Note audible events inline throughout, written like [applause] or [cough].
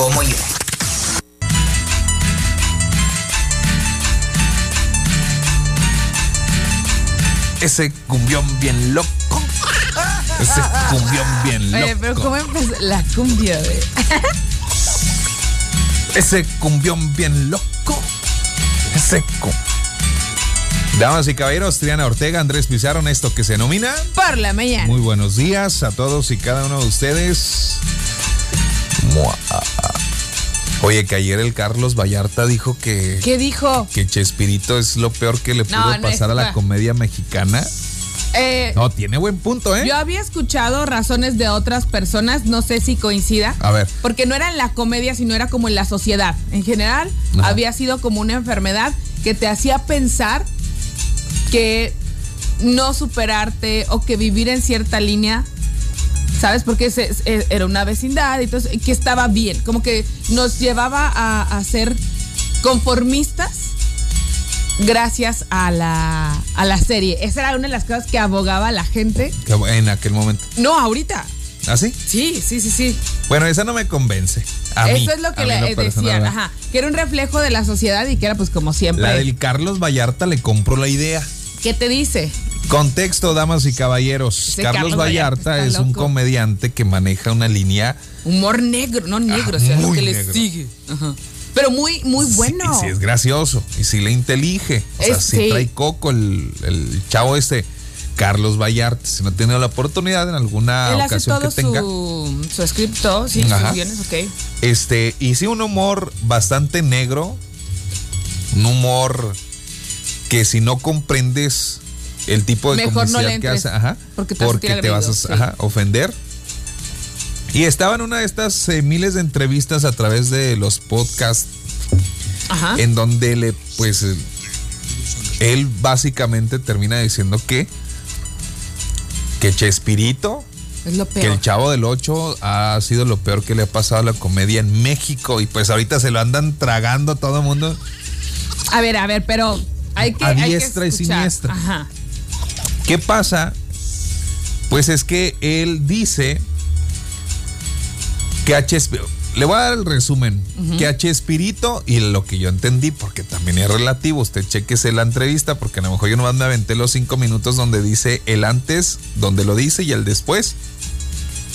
como yo. Ese cumbión bien loco. Ese cumbión bien loco. Oye, pero ¿cómo empezó la cumbia, güey? Ese cumbión bien loco. Ese cum... Damas y caballeros, Triana Ortega, Andrés Pizarro, esto que se denomina. Por la mañana. Muy buenos días a todos y cada uno de ustedes. Mua. Oye, que ayer el Carlos Vallarta dijo que, ¿Qué dijo? que Chespirito es lo peor que le pudo No, no pasar a la comedia mexicana. Eh, No, tiene buen punto, ¿eh? Yo había escuchado razones de otras personas, no sé si coincida. A ver. Porque no era en la comedia, sino era como en la sociedad. En general, Ajá. había sido como una enfermedad que te hacía pensar que no superarte o que vivir en cierta línea, ¿sabes? Porque se- se- era una vecindad y entonces que estaba bien, como que nos llevaba a, a ser conformistas gracias a la, a la serie. Esa era una de las cosas que abogaba la gente. En aquel momento. No, ahorita. ¿Ah, sí? Sí, sí, sí, sí. Bueno, esa no me convence. A mí, Eso es lo que le eh, decían, ajá, que era un reflejo de la sociedad y que era pues como siempre. La del Carlos Vallarta le compró la idea. ¿Qué te dice? Contexto, damas y caballeros. Carlos, Carlos Vallarta es un comediante que maneja una línea Humor negro, no negro, Ah, o sea, lo muy que le negro. sigue. Ajá. Pero muy, muy bueno. Sí, sí es gracioso y sí le intelige. O sea, sí, trae coco el, el chavo este, Carlos Vallarta. Si no tiene la oportunidad en alguna Él hace ocasión todo que tenga. su, su scripto, sí, Ajá. sus guiones, ok. Este, y sí, un humor bastante negro. Un humor que si no comprendes el tipo de Mejor no que hace, ajá, porque te vas a sentir te vas a agredido, sí. ajá, ofender. Y estaba en una de estas eh, miles de entrevistas a través de los podcasts Ajá. en donde le, pues, eh, él básicamente termina diciendo que, que Chespirito, es lo que el Chavo del 8 ha sido lo peor que le ha pasado a la comedia en México y pues ahorita se lo andan tragando a todo el mundo. A ver, a ver, pero hay que. A hay que diestra y siniestra. Ajá. ¿Qué pasa? Pues es que él dice que a Chespirito, le voy a dar el resumen, que a Chespirito, y lo que yo entendí, porque también es relativo, usted chequese la entrevista, porque a lo mejor yo nomás me aventé los cinco minutos donde dice el antes, donde lo dice y el después.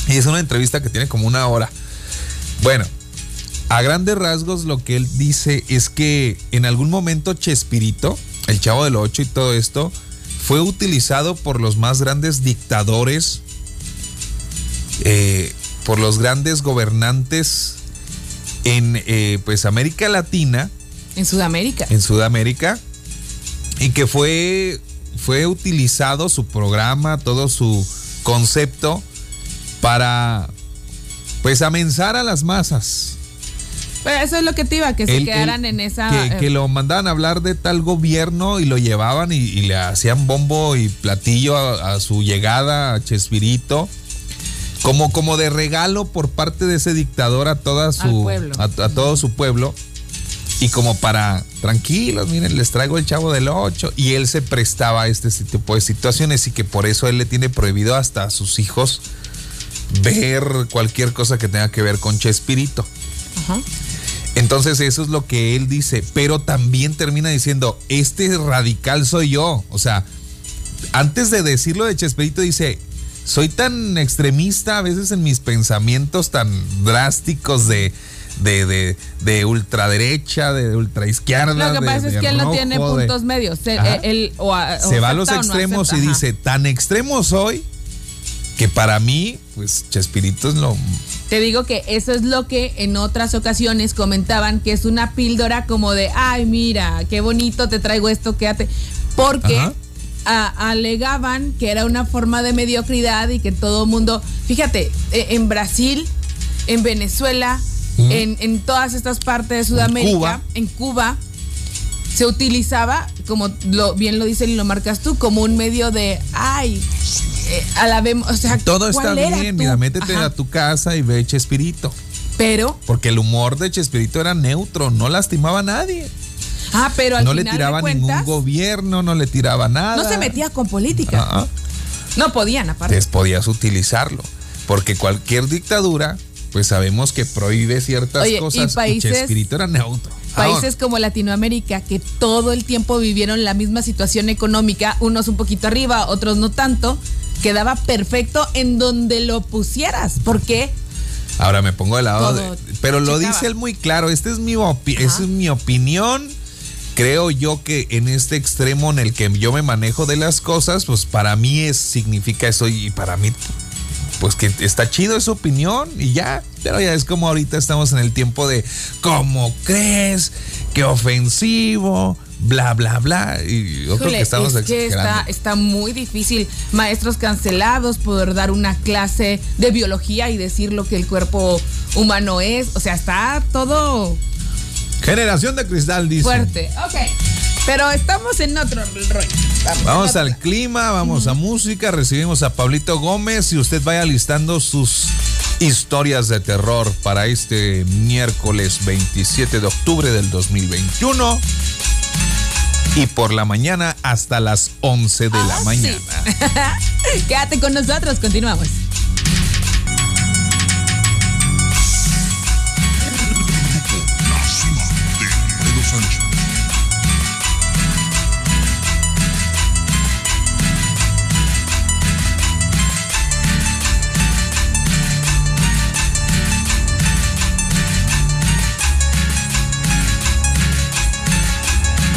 Y es una entrevista que tiene como una hora. Bueno, a grandes rasgos lo que él dice es que en algún momento Chespirito, el chavo del 8 y todo esto, fue utilizado por los más grandes dictadores, eh, por los grandes gobernantes en eh, pues América Latina, En Sudamérica. en Sudamérica, y que fue, fue utilizado su programa, todo su concepto para pues amensar a las masas. Pero eso es lo que te iba, que se quedaran en esa. Que, eh, que lo mandaban a hablar de tal gobierno y lo llevaban y, y le hacían bombo y platillo a, a su llegada a Chespirito. Como, como de regalo por parte de ese dictador a toda su. A, a todo su pueblo. Y como para, tranquilos, miren, les traigo el chavo del 8. Y él se prestaba a este tipo de situaciones y que por eso él le tiene prohibido hasta a sus hijos ver cualquier cosa que tenga que ver con Chespirito. Ajá. Entonces eso es lo que él dice, pero también termina diciendo, este radical soy yo. O sea, antes de decirlo de Chespirito dice, soy tan extremista a veces en mis pensamientos tan drásticos de, de, de, de ultraderecha, de ultraizquierda. Lo que de- pasa es que él no tiene puntos medios. Se, Ajá. él, o a- o se va a los no extremos acepta, y ajá. dice, tan extremo soy que para mí, pues Chespirito es lo... Te digo que eso es lo que en otras ocasiones comentaban que es una píldora como de, ay, mira, qué bonito, te traigo esto, quédate. Porque a- alegaban que era una forma de mediocridad y que todo el mundo, fíjate, eh, en Brasil, en Venezuela, en, en todas estas partes de Sudamérica, Cuba. en Cuba, se utilizaba, como lo, bien lo dice y lo marcas tú, como un medio de, ay, eh, alabemos, o sea, Todo está ¿cuál era bien, mira, métete Ajá. a tu casa y ve Chespirito. Pero, Porque el humor de Chespirito era neutro, no lastimaba a nadie. ah, pero al no le tiraba cuentas, ningún gobierno, no le tiraba nada. no se metía con política. Ah, ah. No podían, aparte. Podías utilizarlo. Porque cualquier dictadura pues sabemos que prohíbe ciertas Oye, y cosas. países- Chespirito era neutro. Países como Latinoamérica que todo el tiempo vivieron la misma situación económica, unos un poquito arriba, otros no tanto, quedaba perfecto en donde lo pusieras. ¿Por qué? Ahora me pongo de lado. de- pero lo checaba. dice él muy claro. Esta es mi, opi- es mi opinión. Creo yo que en este extremo en el que yo me manejo de las cosas, pues para mí es, significa eso y para mí, pues que está chido esa opinión y ya. Pero ya es como ahorita estamos en el tiempo de, ¿cómo crees? Qué ofensivo, bla, bla, bla. Y yo creo Híjole, que estamos es que está, está muy difícil. Maestros cancelados, poder dar una clase de biología y decir lo que el cuerpo humano es. O sea, está todo Generación de cristal, dice. fuerte. Ok. Pero estamos en otro rollo. Estamos Vamos otro. al clima, vamos a música, recibimos a Pablito Gómez y usted vaya listando sus historias de terror para este miércoles 27 de octubre del 2021 y por la mañana hasta las 11 de la Ah, sí. mañana. [laughs] Quédate con nosotros, continuamos.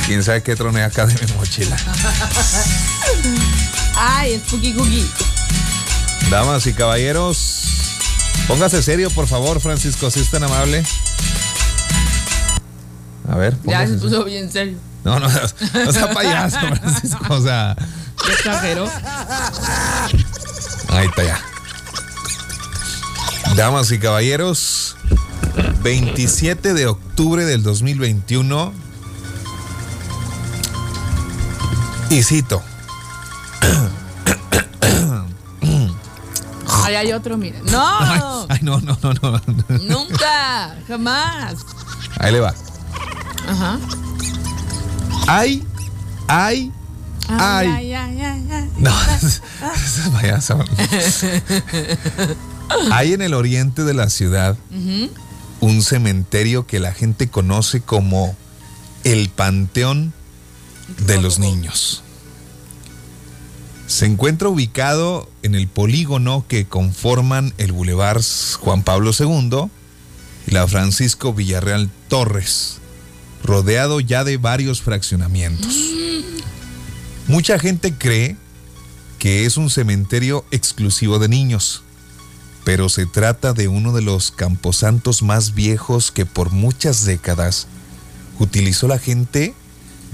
¿Quién sabe qué trone acá de mi mochila? Ay, es Cookie Cookie. Damas y caballeros, póngase serio, por favor, Francisco, si es tan amable. A ver, Ya se puso bien serio. No, no, [laughs] no sea payaso, Francisco. O sea, ¿Qué exageró? ahí está ya. Damas y caballeros, 27 de octubre del 2021. Y cito, Ahí hay otro, miren. ¡No! [laughs] ay, no, no, no, no. Nunca, jamás. Ahí le va. Ajá. Ay, ay, ay. Ay, ay, ay, ay. No. [laughs] Hay en el oriente de la ciudad un cementerio que la gente conoce como el Panteón de los Niños. Se encuentra ubicado en el polígono que conforman el Boulevard Juan Pablo II y la Francisco Villarreal Torres, rodeado ya de varios fraccionamientos. Mucha gente cree que es un cementerio exclusivo de niños, pero se trata de uno de los camposantos más viejos que por muchas décadas utilizó la gente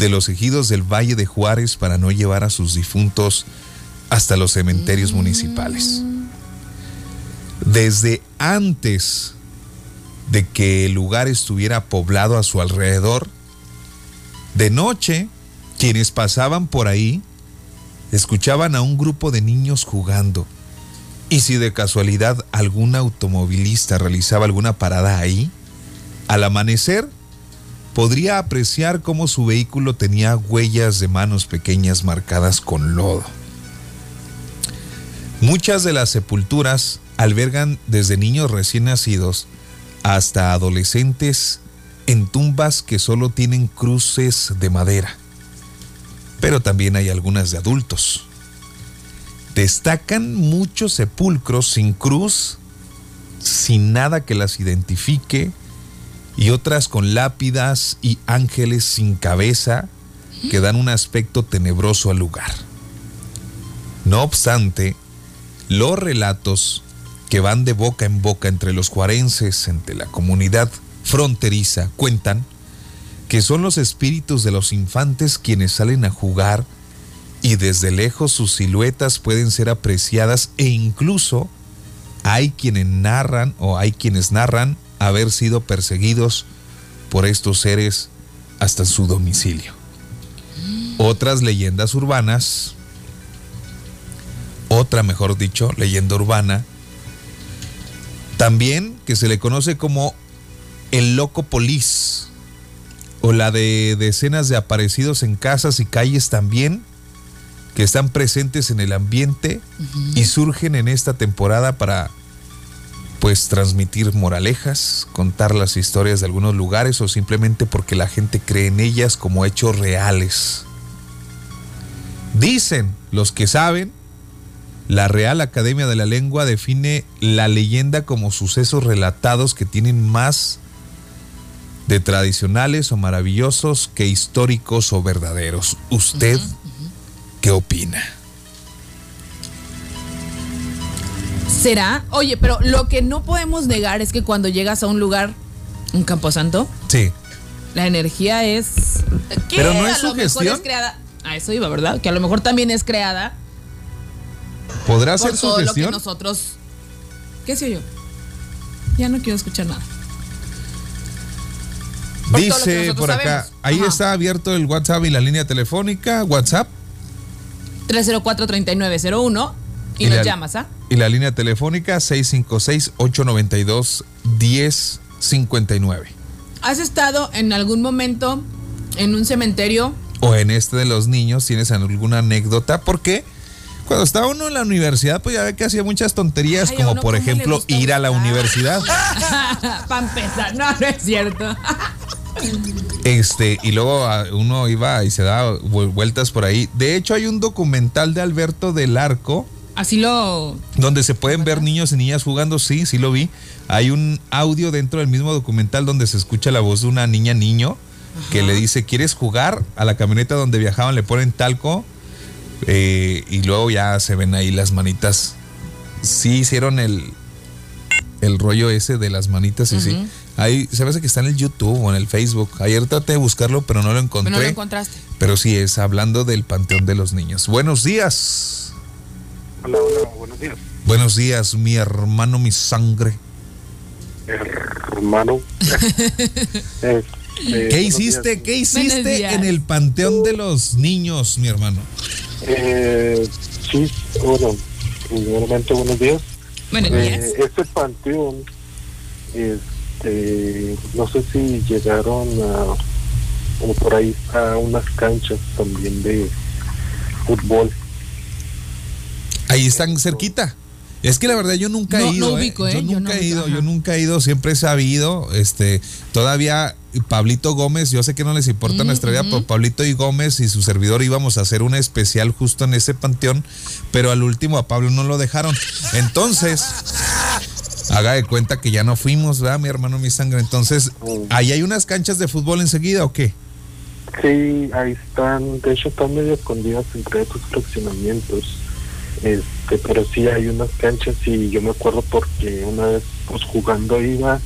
de los ejidos del Valle de Juárez para no llevar a sus difuntos hasta los cementerios municipales. Desde antes de que el lugar estuviera poblado a su alrededor, de noche, quienes pasaban por ahí escuchaban a un grupo de niños jugando. Y si de casualidad algún automovilista realizaba alguna parada ahí, al amanecer podría apreciar cómo su vehículo tenía huellas de manos pequeñas marcadas con lodo. Muchas de las sepulturas albergan desde niños recién nacidos hasta adolescentes en tumbas que solo tienen cruces de madera. Pero también hay algunas de adultos. Destacan muchos sepulcros sin cruz, sin nada que las identifique, y otras con lápidas y ángeles sin cabeza que dan un aspecto tenebroso al lugar. No obstante, los relatos que van de boca en boca entre los juarenses, entre la comunidad fronteriza, cuentan que son los espíritus de los infantes quienes salen a jugar y desde lejos sus siluetas pueden ser apreciadas e incluso hay quienes narran o hay quienes narran haber sido perseguidos por estos seres hasta su domicilio. Otras leyendas urbanas, otra mejor dicho, leyenda urbana, también que se le conoce como el loco polis o la de decenas de aparecidos en casas y calles también que están presentes en el ambiente y surgen en esta temporada para pues transmitir moralejas, contar las historias de algunos lugares o simplemente porque la gente cree en ellas como hechos reales. Dicen los que saben, la Real Academia de la Lengua define la leyenda como sucesos relatados que tienen más de tradicionales o maravillosos que históricos o verdaderos. ¿Usted qué opina? ¿Será? Oye, pero lo que no podemos negar es que cuando llegas a un lugar, un camposanto, Sí. la energía es. que Pero no es a lo mejor es creada. A eso iba, ¿verdad? Que a lo mejor también es creada ¿Podrá por ser todo lo que sugestión? nosotros. ¿Qué sé yo? Ya no quiero escuchar nada. por Dice por acá, sabemos. ahí Ajá. está abierto el WhatsApp y la línea telefónica, WhatsApp 304-3901 y, Y nos la- llamas, ¿ah? y la línea telefónica 656-892-1059. ¿Has estado en algún momento en un cementerio? O en este de los niños, ¿tienes alguna anécdota? Porque cuando estaba uno en la universidad, pues ya ve que hacía muchas tonterías, Ay, como por ejemplo ir a la universidad. [laughs] Para empezar, no, no es cierto. Este, y luego ah, uno iba y se daba vu- vueltas por ahí. De hecho, hay un documental de Alberto del Arco Así lo. donde se pueden ver niños y niñas jugando, sí, sí lo vi. Hay un audio dentro del mismo documental donde se escucha la voz de una niña niño que le dice, ¿quieres jugar? A la camioneta donde viajaban le ponen talco eh, y luego ya se ven ahí las manitas. Sí hicieron el, el rollo ese de las manitas y sí. Ahí se hace que está en el YouTube o en el Facebook. Ayer traté de buscarlo, pero no lo encontré. No lo encontraste. Pero sí es hablando del Panteón de los Niños. Buenos días. Hola, hola, buenos días. Buenos días, mi hermano, mi sangre. Hermano. [laughs] Este, ¿Qué hiciste? días. ¿Qué hiciste en el Panteón de los Niños, mi hermano? Eh, sí, bueno, primeramente buenos días. Buenos Eh, días. este panteón, este, no sé si llegaron a, como por ahí a unas canchas también de fútbol. Ahí están cerquita. Es que la verdad yo nunca he ido. no ¿eh? ¿eh? Yo Yo nunca he ido, yo nunca he ido, siempre he sabido. Este, todavía Pablito Gómez, yo sé que no les importa Mm, nuestra vida, pero Pablito y Gómez y su servidor íbamos a hacer un especial justo en ese panteón, pero al último a Pablo no lo dejaron. Entonces, haga de cuenta que ya no fuimos, ¿verdad, mi hermano, mi sangre? Entonces. ¿ahí hay unas canchas de fútbol enseguida o qué? Sí, ahí están, de hecho están medio escondidas entre esos fraccionamientos. Este, pero sí hay unas canchas y yo me acuerdo porque una vez pues jugando iba,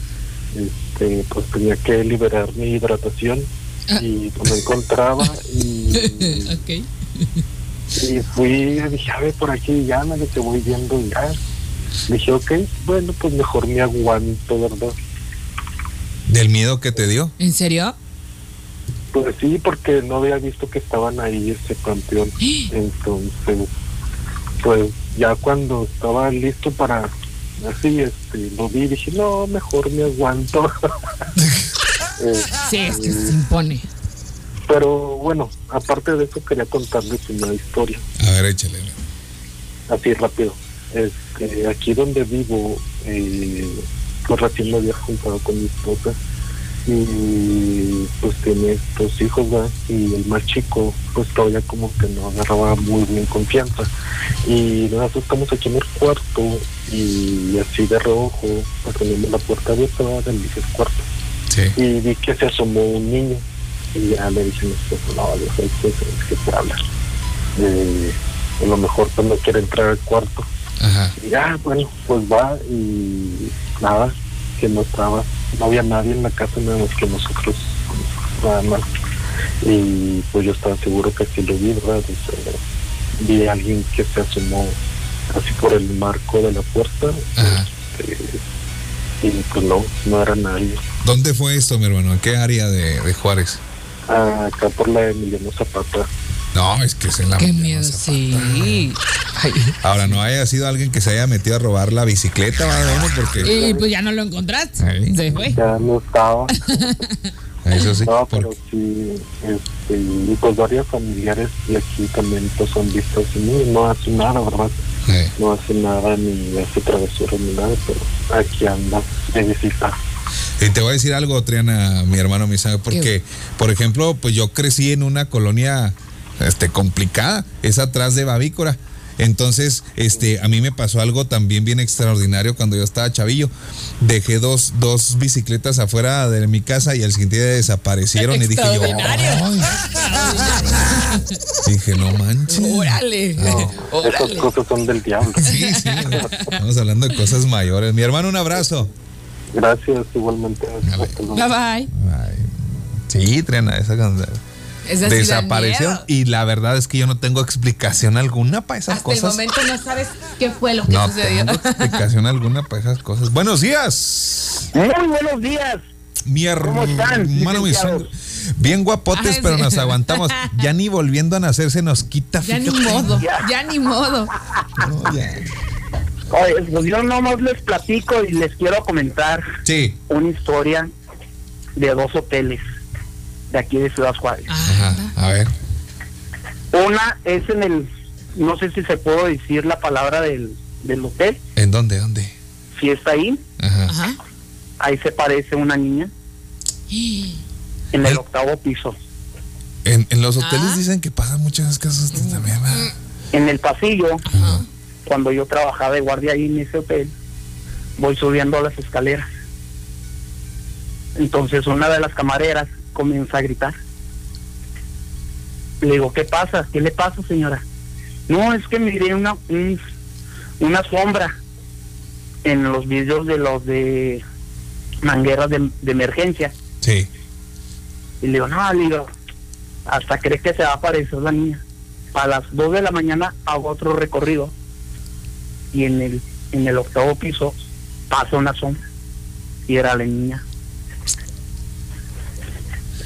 este, pues tenía que liberar mi hidratación y pues, no encontraba y, [laughs] ok. y fui, dije, a ver por aquí ya me que voy viendo y ya. Dije, ok, bueno, pues mejor me aguanto, ¿verdad? ¿Del miedo que te dio? ¿En serio? Pues sí, porque no había visto que estaban ahí ese campeón. [gasps] Entonces, pues ya cuando estaba listo para así, este, lo vi y dije, no, mejor me aguanto. Eh, Sí, es que [laughs] se impone. pero bueno, aparte de eso quería contarles una historia, A ver, échale. así rápido. Este, aquí donde vivo, eh, pues recién me había juntado con mi esposa y pues tiene dos hijos ¿verdad? y el más chico pues todavía como que no agarraba muy bien confianza y nosotros estamos aquí en el cuarto y así de reojo pues tenemos la puerta abierta del cuarto Sí. y vi que se asomó un niño y ya le dije a no yo sé que es que te habla eh, a lo mejor pues no quiere entrar al cuarto Ajá. y ya, bueno, pues va y nada, que no estaba, no había nadie en la casa, nada más que nosotros, nada más. Y pues yo estaba seguro que sí lo vi, ¿verdad? Vi a alguien que se asomó así por el marco de la puerta Ajá. este, y pues no, no era nadie. ¿Dónde fue esto, mi hermano? ¿En qué área de, de Juárez? Ah, acá por la Emiliano Zapata. No, es que es en la Qué miedo, sí. Ay. Ahora, no haya sido alguien que se haya metido a robar la bicicleta. Porque Y pues ya no lo encontraste. Ahí. Se fue. Ya no estaba. [laughs] eso sí. No, pero sí, este, y pues varios familiares y aquí también pues han visto así, no, no hace nada, ¿verdad? Eh. no hace nada ni hace travesuras ni nada, pero aquí anda de visita. Y te voy a decir algo, Triana, mi hermano, mi sangre, porque, por ejemplo, pues yo crecí en una colonia este, complicada, es atrás de Babícora. Entonces, este, a mí me pasó algo también bien extraordinario cuando yo estaba chavillo. Dejé dos, dos bicicletas afuera de mi casa y al siguiente día desaparecieron y dije yo, [laughs] dije, no manches. Órale. Esas Órale. cosas son del diablo. Sí, sí, estamos hablando de cosas mayores. Mi hermano, un abrazo. Gracias, igualmente. Bye bye. Ay, sí, Triana, esa canción. Esa miedo. y la verdad es que yo no tengo explicación alguna para esas Hasta el cosas. momento no sabes qué fue lo que No sucedió. tengo explicación alguna para esas cosas. Buenos días, Muy buenos días. mi ¿Cómo están, hermano, mi licenciados? sangre. Bien guapotes, Ay, pero sí. nos aguantamos. Ya ni volviendo a nacer se nos quita. Ya ni modo, Ya. ya ni modo. No, ya. Oye, pues yo nomás les platico y les quiero comentar Sí, una historia de dos hoteles de aquí de Ciudad Juárez. ajá, a ver. Una es en el, no sé si se puedo decir la palabra del, del hotel, ¿En dónde? ¿Dónde? Fiesta Inn, Ajá. Ajá. ahí se parece una niña [gasps] en el ¿El? octavo piso. En, en los hoteles Ah. dicen que pasan muchas cosas también. ¿verdad? En el pasillo, Ajá. cuando yo trabajaba de guardia ahí en ese hotel, voy subiendo las escaleras. Entonces una de las camareras comienza a gritar. Le digo, ¿qué pasa? ¿Qué le pasa, señora? No, es que miré una, un- una sombra en los vídeos de los de mangueras de, de emergencia. Sí. Y le digo, no, le digo, hasta cree que se va a aparecer la niña. A las 2 de la mañana hago otro recorrido y en el, en el octavo piso pasa una sombra y era la niña.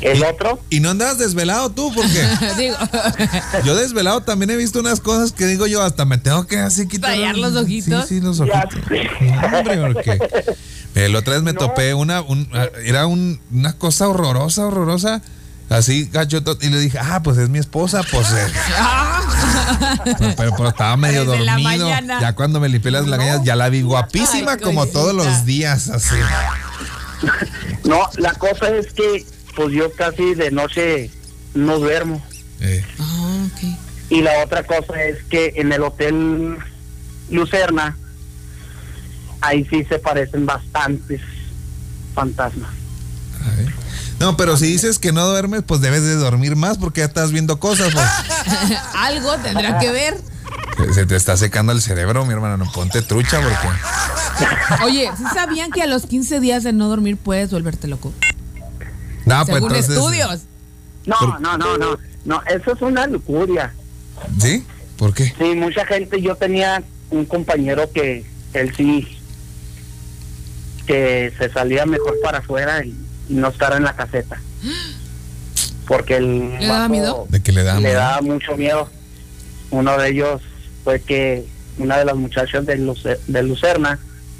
El ¿Y- otro, ¿Y no andabas desvelado tú? Porque [laughs] Digo, [laughs] yo desvelado también he visto unas cosas que digo yo, hasta me tengo que así quitar. Tallar los ojitos. Sí, sí, los ojitos. hombre, porque el otra vez me No. topé una, un- era un- una cosa horrorosa, horrorosa. Así, gachoto, y le dije, ah, pues es mi esposa, pues. eh". pero, [laughs] pero- pero estaba medio Desde dormido. Ya cuando me limpié las lagañas, ya la vi guapísima Ay, como todos los días, así. no, la cosa es que pues yo casi de noche no duermo. Eh, Ah, ok. Y la otra cosa es que en el hotel Lucerna, ahí sí se parecen bastantes fantasmas. a ver. No, pero si dices que no duermes, pues debes de dormir más porque ya estás viendo cosas. pues. [laughs] Algo tendrá que ver. Se te está secando el cerebro, mi hermano. No ponte trucha porque. Oye, ¿sí sabían que a los 15 días de no dormir puedes volverte loco? No, pues Según entonces. estudios. No, Por- no, no, no, no, eso es una lujuria. ¿Sí? ¿Por qué? Sí, mucha gente, yo tenía un compañero que él sí, que se salía mejor para afuera y, y no estar en la caseta. Porque el ¿Le daba miedo? De que le daba mucho miedo. Uno de ellos fue que una de las muchachas de, Luce- de Lucerna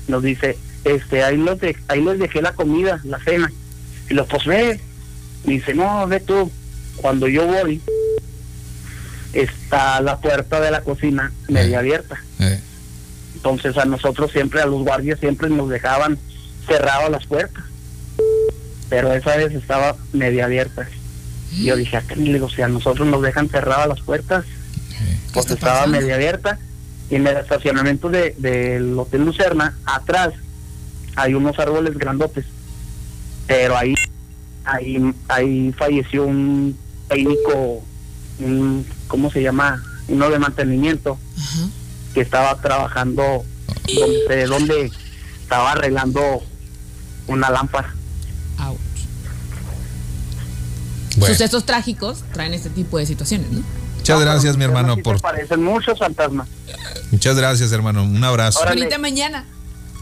nos dice, este, ahí los, de, ahí les dejé la comida, la cena. Y los ve. Y dice, no, ve tú. Cuando yo voy, está la puerta de la cocina media Eh. abierta. Eh, Entonces a nosotros siempre, a los guardias siempre nos dejaban cerradas las puertas. Pero esa vez estaba media abierta. Yo dije, acá le digo, si a nosotros nos dejan cerradas las puertas, pues está estaba pasando? media abierta. Y en el estacionamiento de- del Hotel Lucerna, atrás, hay unos árboles grandotes. Pero ahí, ahí, ahí falleció un técnico, un, ¿cómo se llama? Uno de mantenimiento Ajá. que estaba trabajando donde, donde estaba arreglando una lámpara. Ouch. bueno, Sucesos trágicos traen este tipo de situaciones, ¿no? muchas gracias, mi hermano, por. parecen muchos fantasmas. Muchas gracias, hermano. Un abrazo. Bonita mañana.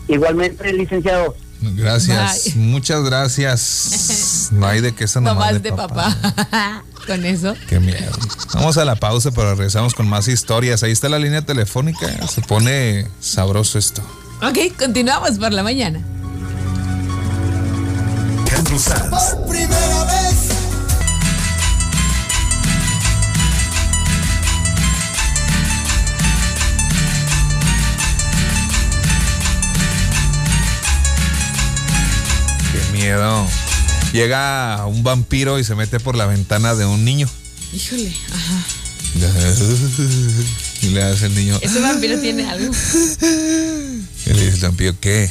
Igualmente, licenciado. Gracias. Bye. Muchas gracias. [laughs] No hay de queso Nomás nomás de papá. [laughs] Con eso. Qué miedo. Vamos a la pausa, pero regresamos con más historias. Ahí está la línea telefónica. Se pone sabroso esto. Ok, continuamos por la mañana. Sanz. primera vez. Llega un vampiro y se mete por la ventana de un niño. Híjole, ajá. Y le hace el niño. Ese vampiro tiene algo. [laughs] Y le dice el vampiro, ¿qué?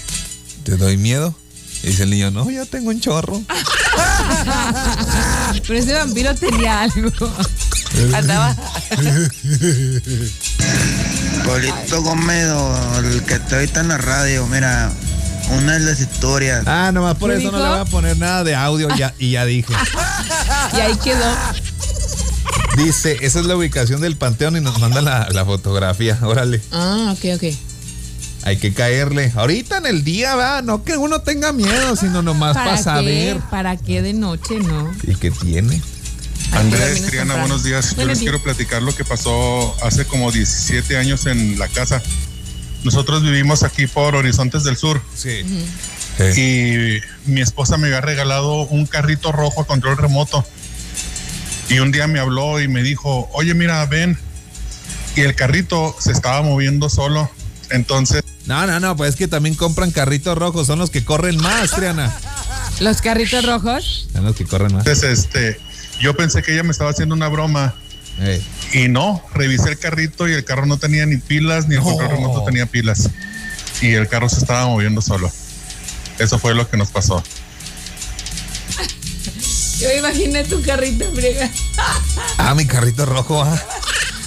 ¿Te doy miedo? Y dice el niño, no, ya tengo un chorro. [laughs] Pero ese vampiro tenía algo. [laughs] Andaba. Polito Gómedo, el que está ahorita en la radio, mira, una de las historias. Ah, nomás por ¿Qué eso no le voy a poner nada de audio ya, y ya dije. [laughs] Y ahí quedó. Dice, esa es la ubicación del panteón y nos manda la, la fotografía. Órale, Ah, ok, ok. hay que caerle. Ahorita en el día, va, no que uno tenga miedo, sino nomás para, ¿Para saber. qué? ¿Para qué de noche, no? ¿Y qué tiene? Andrés, Triana, buenos días. Yo les días. quiero platicar lo que pasó hace como 17 años en la casa. Nosotros vivimos aquí por Horizontes del Sur Sí. y mi esposa me había regalado un carrito rojo a control remoto. Y un día me habló y me dijo, oye, mira, ven. Y el carrito se estaba moviendo solo. Entonces, No, no, no, pues es que también compran carritos rojos, son los que corren más, Triana. Los carritos rojos. Son los que corren más. este, yo pensé que ella me estaba haciendo una broma. Y no, revisé el carrito y el carro no tenía ni pilas, ni el No. control remoto tenía pilas. Y el carro se estaba moviendo solo. Eso fue lo que nos pasó. [laughs] Yo imaginé tu carrito, friega. [laughs] Ah, mi carrito rojo, ah.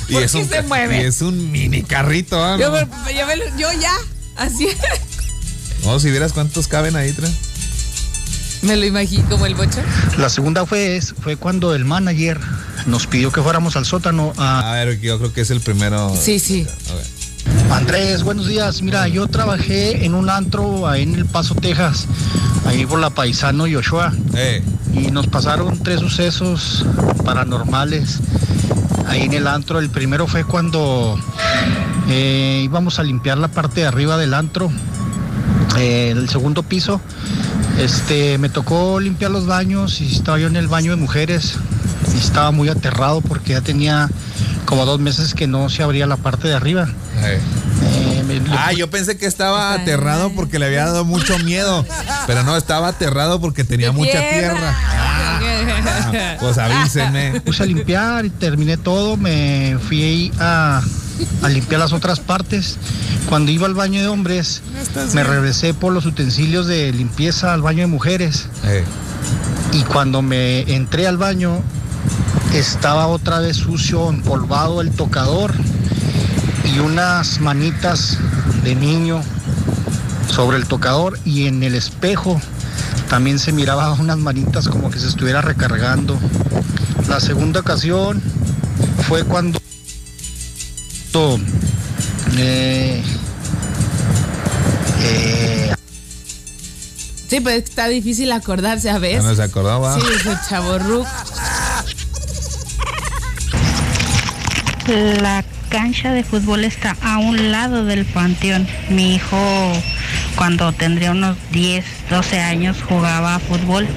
Y ¿Por es qué un, se mueve? Y es un mini carrito, ah. Yo, no. ya, así. No, si vieras cuántos caben ahí, Triana. Me lo imagino como el bocho. La segunda fue, fue cuando el manager nos pidió que fuéramos al sótano a... A ver, yo creo que es el primero. Sí, sí. Andrés, buenos días. Mira, yo trabajé en un antro ahí en El Paso, Texas, ahí por la Paisano y Eh, y nos pasaron tres sucesos paranormales ahí en el antro. El primero fue cuando eh, íbamos a limpiar la parte de arriba del antro, eh, el segundo piso. Este, me tocó limpiar los baños y estaba yo en el baño de mujeres y estaba muy aterrado porque ya tenía como dos meses que no se abría la parte de arriba. eh. Eh, me- le Ah, yo pensé que estaba aterrado porque le había dado mucho miedo. Pero no, estaba aterrado porque tenía De mucha tierra. Ah, pues avísenme. puse a limpiar y terminé todo, me fui ahí a, a limpiar las otras partes. Cuando iba al baño de hombres, me regresé por los utensilios de limpieza al baño de mujeres. Eh, Y cuando me entré al baño, estaba otra vez sucio, empolvado el tocador y unas manitas de niño sobre el tocador y en el espejo también se miraba [laughs] unas manitas como que se estuviera recargando. La segunda ocasión fue cuando eh, eh, [laughs] Sí, pero es que está difícil acordarse a veces. no se acordaba. Sí, ese chavo La cancha de fútbol está a un lado del panteón. Mi hijo, cuando tendría unos 10, 12 años, jugaba fútbol.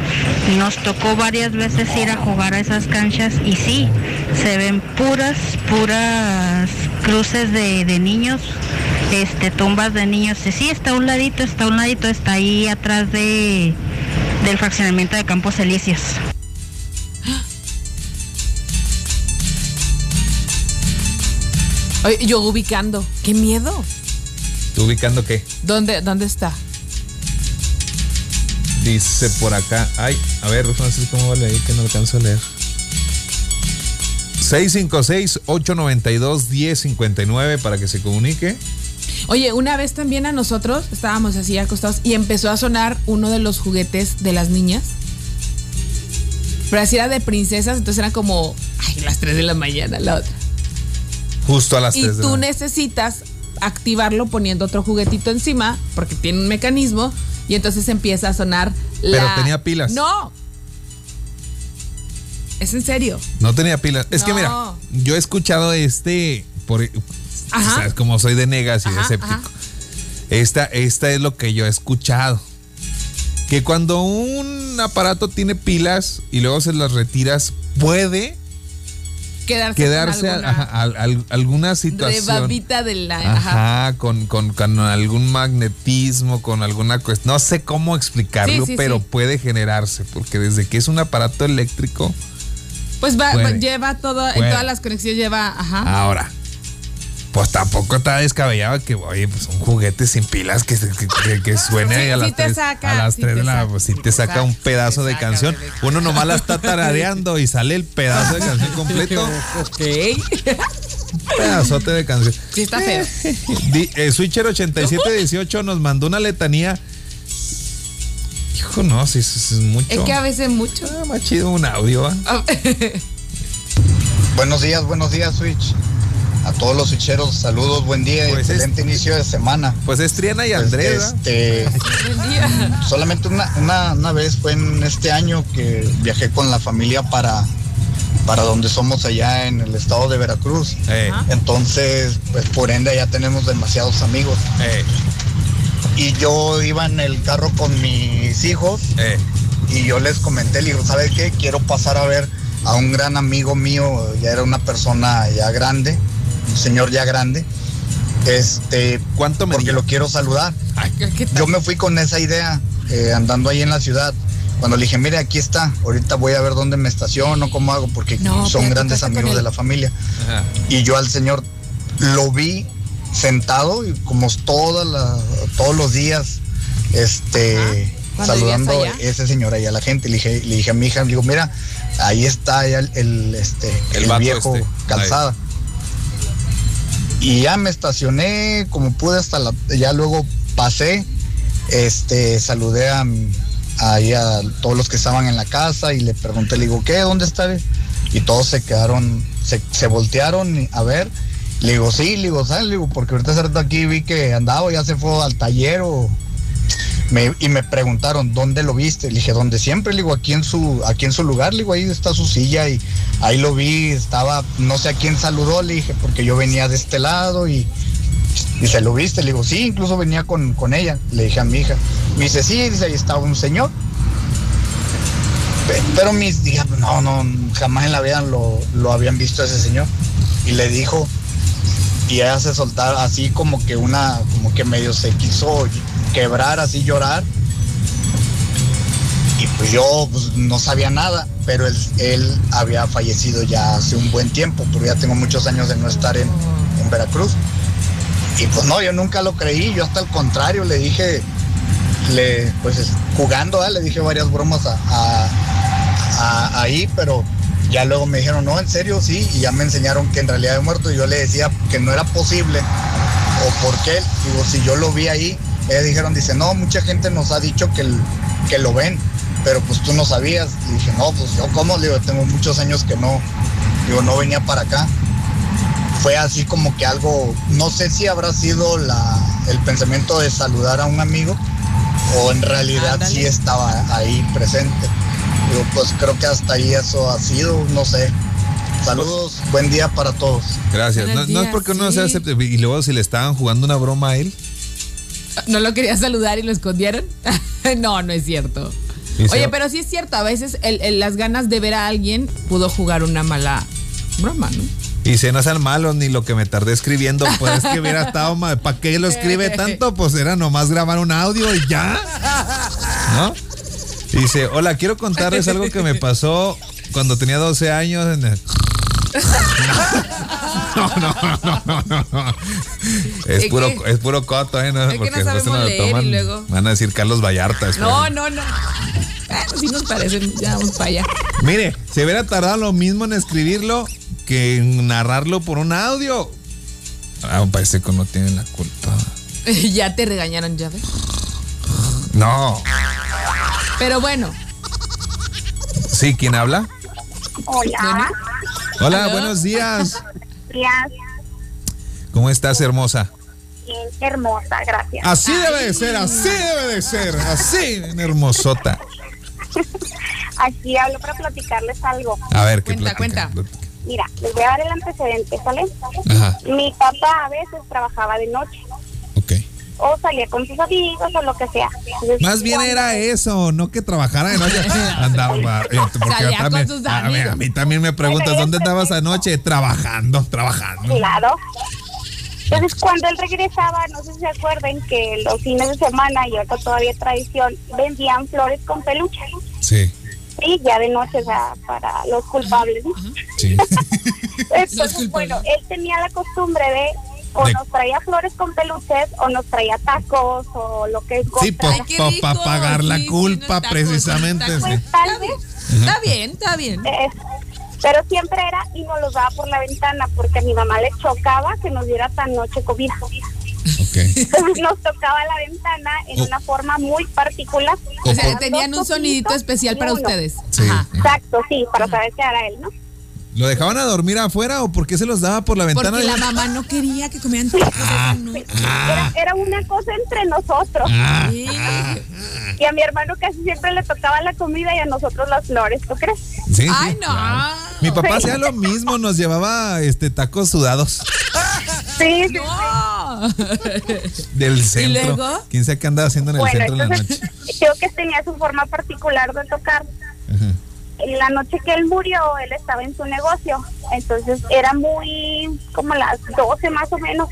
Nos tocó varias veces ir a jugar a esas canchas y sí, se ven puras, puras cruces de, de niños, este, tumbas de niños. Sí, está a un ladito, está a un ladito, está ahí atrás de, del fraccionamiento de Campos Elíseos. Yo ubicando. ¡Qué miedo! ¿Tú ubicando qué? ¿Dónde, dónde está? Dice por acá. Ay, a ver, Francisco, ¿cómo vale ahí que no alcanzo a leer? 656-892-1059 para que se comunique. Oye, una vez también a nosotros estábamos así acostados y empezó a sonar uno de los juguetes de las niñas. Pero así era de princesas, entonces era como, ay, las 3 de la mañana, la otra. Justo a las Y 3 de tú la necesitas activarlo poniendo otro juguetito encima porque tiene un mecanismo y entonces empieza a sonar la... Pero tenía pilas. No. Es en serio. No tenía pilas. Es que mira, yo he escuchado este, por, Ajá. ¿sabes? como soy de negas y de Ajá, escéptico. ajá. Esta, esta es lo que yo he escuchado. Que cuando un aparato tiene pilas y luego se las retiras, puede quedarse, quedarse con a- alguna situación. rebabita de la. Ajá. Ajá, con, con, con algún magnetismo, con alguna cuestión. No sé cómo explicarlo, Sí, sí, pero sí. puede generarse, porque desde que es un aparato eléctrico, Pues va, Puede. lleva todo, en todas las conexiones lleva, ajá. ahora, pues tampoco está descabellado que, oye, pues un juguete sin pilas que, se- que, que- que suene Sí, ahí a sí las te 3 saca, a las sí 3 te de la saca, pues sí sí te te saca saca, un pedazo de saca, canción. Uno nomás la está [laughs] tarareando y sale el pedazo de canción [laughs] completo. Ok. Un pedazote de canción. Sí, está feo. [laughs] Di- eh, Switcher 8718 nos mandó una letanía. Hijo, no, si es, es mucho. Es que a veces mucho. Ah, más chido un audio. ¿ah? Buenos días, buenos días, Switch. A todos los switcheros, saludos, buen día, Pues es- excelente inicio de semana. Pues es Triana y Pues, Andrés. este, Buen día. solamente una, una, una vez fue en este año que viajé con la familia para, para donde somos allá en el estado de Veracruz. Eh. Entonces, pues por ende ya tenemos demasiados amigos. eh, Y yo iba en el carro con mis hijos eh. y yo les comenté, le digo, ¿sabes qué? Quiero pasar a ver a un gran amigo mío, ya era una persona ya grande, señor ya grande, este, ¿Cuánto me porque dio? lo quiero saludar. Yo me fui con esa idea, eh, andando ahí en la ciudad. Cuando le dije, mire, aquí está, ahorita voy a ver dónde me estaciono, cómo hago, porque No, son grandes amigos de la familia. Ajá. Y yo al señor lo vi sentado y como todas la- todos los días, este, saludando a ese señor ahí a la gente. Le dije, le dije a mi hija, le digo, mira, ahí está ya el, el, este, El viejo este. calzada. Y ya me estacioné como pude hasta la, ya luego pasé, este, saludé a, todos los que estaban en la casa y le pregunté, le digo, ¿qué? ¿Dónde está? Y todos se quedaron, se, se voltearon a ver. Le digo, sí, le digo, ¿sabes? Digo, porque ahorita aquí vi que andaba, ya se fue al taller o... Y me preguntaron, ¿dónde lo viste? Le dije, ¿dónde siempre? Le digo, aquí en su, aquí en su lugar, le digo, ahí está su silla y ahí lo vi, estaba, no sé a quién saludó, le dije, porque yo venía de este lado y, y se lo viste, le digo, sí, incluso venía con, con ella, le dije a mi hija. Me dice, sí, dice, ahí estaba un señor. Pe- Pero mis, dije, no, no, jamás en la vida lo, lo habían visto ese señor. Y le dijo, y ella se soltar así como que una, como que medio se quiso quebrar, así llorar. Y pues yo pues, no sabía nada, pero él, él había fallecido ya hace un buen tiempo, porque ya tengo muchos años de no estar en, en Veracruz. Y pues no, yo nunca lo creí, yo hasta al contrario le dije, le, pues es- jugando, ¿eh? le dije varias bromas a, ahí, pero ya luego me dijeron, no, en serio, sí, y ya me enseñaron que en realidad he muerto, y yo le decía que no era posible, o por qué, digo, si yo lo vi ahí, ellos dijeron, dice, no, mucha gente nos ha dicho que, el- que lo ven, pero pues tú no sabías, y dije, no, pues yo cómo, le digo, tengo muchos años que no, digo, no venía para acá, fue así como que algo, no sé si habrá sido la, el pensamiento de saludar a un amigo o en realidad Ándale. sí estaba ahí presente. Digo, pues creo que hasta ahí eso ha sido, no sé. Saludos, buen día para todos. Gracias. No, no es porque uno sí. se acepte. Y luego si le estaban jugando una broma a él. ¿No lo quería saludar y lo escondieron? [laughs] no, no es cierto. Oye, pero sí es cierto, a veces el- el- las ganas de ver a alguien pudo jugar una mala broma, ¿no? Y se no sean malos ni lo que me tardé escribiendo, pues es que hubiera estado mal. ¿Para qué lo escribe [laughs] tanto? Pues era nomás grabar un audio y ya. ¿No? Dice, hola, quiero contarles algo que me pasó cuando tenía 12 años en el- [laughs] no, no, no. [laughs] Es Es puro, que- es puro coto, ¿eh? No, es que porque no sabemos leer y toman. luego- Van a decir Carlos Vallarta. después. No, no, no. Bueno, sí nos parecen, ya vamos para allá. Mire, se hubiera tardado lo mismo en escribirlo que en narrarlo por un audio. Ah, parece que no tiene la culpa. [laughs] ya te regañaron, ya ves. No. Pero bueno, Sí, ¿quién habla? Hola, Hola, buenos días. días, ¿Cómo estás, hermosa? bien hermosa, gracias. Así debe de ser, así debe de ser, así, hermosota. Aquí hablo para platicarles algo. A ver, ¿qué Cuenta, platica? Mira, les voy a dar el antecedente, ¿sale? Ajá, Mi papá a veces trabajaba de noche ok. o salía con sus amigos o lo que sea. Entonces, Más bien cuando- era eso, no que trabajara de noche. Andaba, [laughs] eh, porque Salía con también- sus a, mí, amigos. a mí también me preguntas, ¿dónde andabas anoche? Trabajando, trabajando. Claro. Entonces, cuando él regresaba, no sé si se acuerdan que los fines de semana, y ahorita todavía es tradición, vendían flores con peluche. Sí, Sí, ya de noche, o sea, para los culpables. ¿no? sí. [laughs] Entonces, bueno, él tenía la costumbre de o De- nos traía flores con peluches o nos traía tacos o lo que es Sí, para pagar la Sí, sí, culpa, unos tacos, precisamente. sí. Pues tal vez, Está bien, está bien. eh, pero siempre era y nos los daba por la ventana porque a mi mamá le chocaba que nos diera tan noche comida. Ok. Entonces nos tocaba la ventana en Oh. una forma muy particular. O sea, tenían un sonidito especial para uno. ustedes. Sí. Ajá. Exacto, sí, para saber que era él, ¿no? ¿Lo dejaban a dormir afuera o por qué se los daba por la ventana? Porque la mamá no quería que comieran tacos esa noche. Era, era una cosa entre nosotros. Ah, Sí. Y a mi hermano casi siempre le tocaba la comida y a nosotros las flores, ¿tú crees? sí, sí, Ay, no. claro. Mi papá hacía lo mismo, nos llevaba este tacos sudados Sí, sí. No. del centro. luego? ¿Quién sabe qué andaba haciendo en el Bueno, centro en la entonces noche? creo que tenía su forma particular de tocar. Ajá. En la noche que él murió, él estaba en su negocio. Entonces era muy como las 12 más o menos.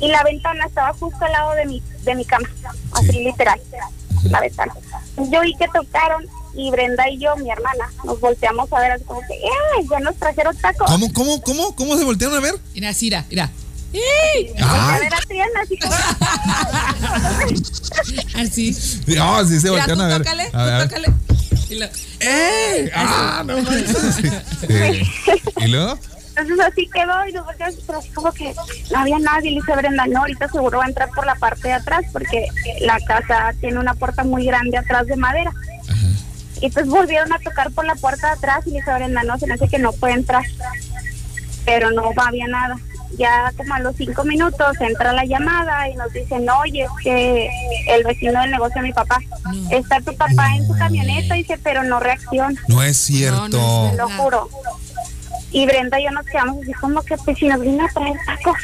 Y la ventana estaba justo al lado de mi, de mi cama. Así literal. La ventana. Yo vi que tocaron y Brenda y yo, mi hermana, nos volteamos a ver así como que, ¡eh! Ya nos trajeron tacos. ¿Cómo, cómo, cómo, cómo se voltearon a ver? Mira, Cira, mira. Así como... [laughs] Así. No, sí se voltearon a ver. tócale, A ver, tócale. Y lo- ¡Ey! ¡Ah, no! [laughs] Sí. ¿Y luego? Entonces así quedó y nos volteamos, pero así como que no había nadie. Le dice Brenda, no, ahorita seguro va a entrar por la parte de atrás porque la casa tiene una puerta muy grande atrás de madera. Y entonces volvieron a tocar por la puerta de atrás y le dice Brenda, no, se me hace que no puede entrar. Pero no había nada. Ya como a los cinco minutos entra la llamada y nos dicen, oye, es que el vecino del negocio de mi papá, está tu papá en su camioneta, dice, pero no reacciona. No es cierto. No, no es Te lo juro. Y Brenda y yo nos quedamos así como que pues si nos vino a traer tacos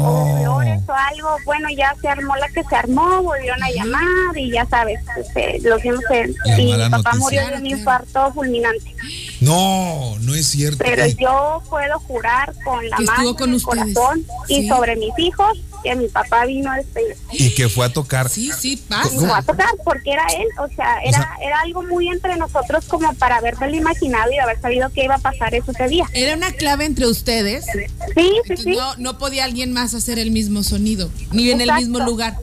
o flores o algo, bueno ya se armó la que se armó, volvieron a llamar y ya sabes, este, lo vimos en, La y mi papá noticia. murió de un infarto fulminante. No, no es cierto. Pero yo puedo jurar con la Que mano con el corazón y Sí. sobre mis hijos que mi papá vino a despedir. Y que fue a tocar. Sí, sí, pasa. fue a tocar porque era él, o sea, era, sea- era algo muy entre nosotros como para haberlo imaginado y haber sabido que iba a pasar eso ese día. Era una clave entre ustedes. Sí, sí, Entonces, sí. No, no podía alguien más hacer el mismo sonido, ni en el mismo lugar.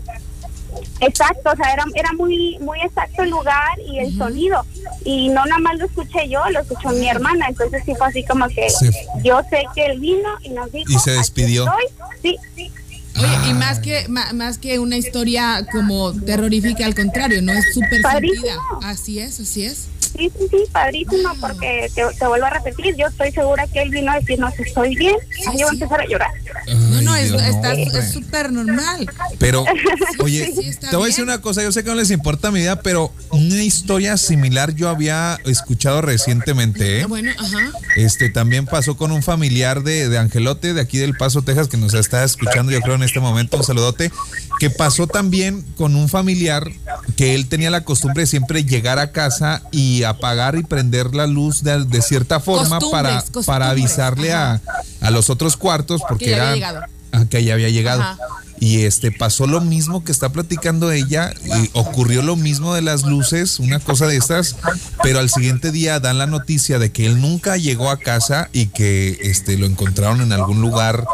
Exacto, o sea, era, era muy muy exacto el lugar y el sonido. Y no nada más lo escuché yo, lo escuchó mi hermana. Entonces sí fue así como que Sí. yo sé que él vino y nos dijo. Y se "Aquí despidió. estoy". Sí, sí. Oye, y más que, más que una historia como terrorífica, al contrario, no es súper sentida. Así es, así es. Sí, sí, sí, padrísimo, porque te, te vuelvo a repetir, yo estoy segura que él vino a decirnos estoy bien, y yo voy a empezar a llorar. No, no, es está- súper normal. Pero, [laughs] oye, Sí, te voy a decir bien. una cosa, yo sé que no les importa mi vida, pero una historia similar yo había escuchado recientemente, ¿eh? Bueno, ajá. Este también pasó con un familiar de, de Angelote, de aquí del Paso, Texas, que nos está escuchando, yo creo, en este momento, un saludote, que pasó también con un familiar que él tenía la costumbre de siempre llegar a casa y apagar y prender la luz de, de cierta forma Costumbres, para, costumbres, para avisarle a, a los otros cuartos, porque Que ya era había llegado. Ah, que ya había llegado. Ajá. Y este pasó lo mismo que está platicando ella, y ocurrió lo mismo de las luces, una cosa de estas, pero al siguiente día dan la noticia de que él nunca llegó a casa y que este lo encontraron en algún lugar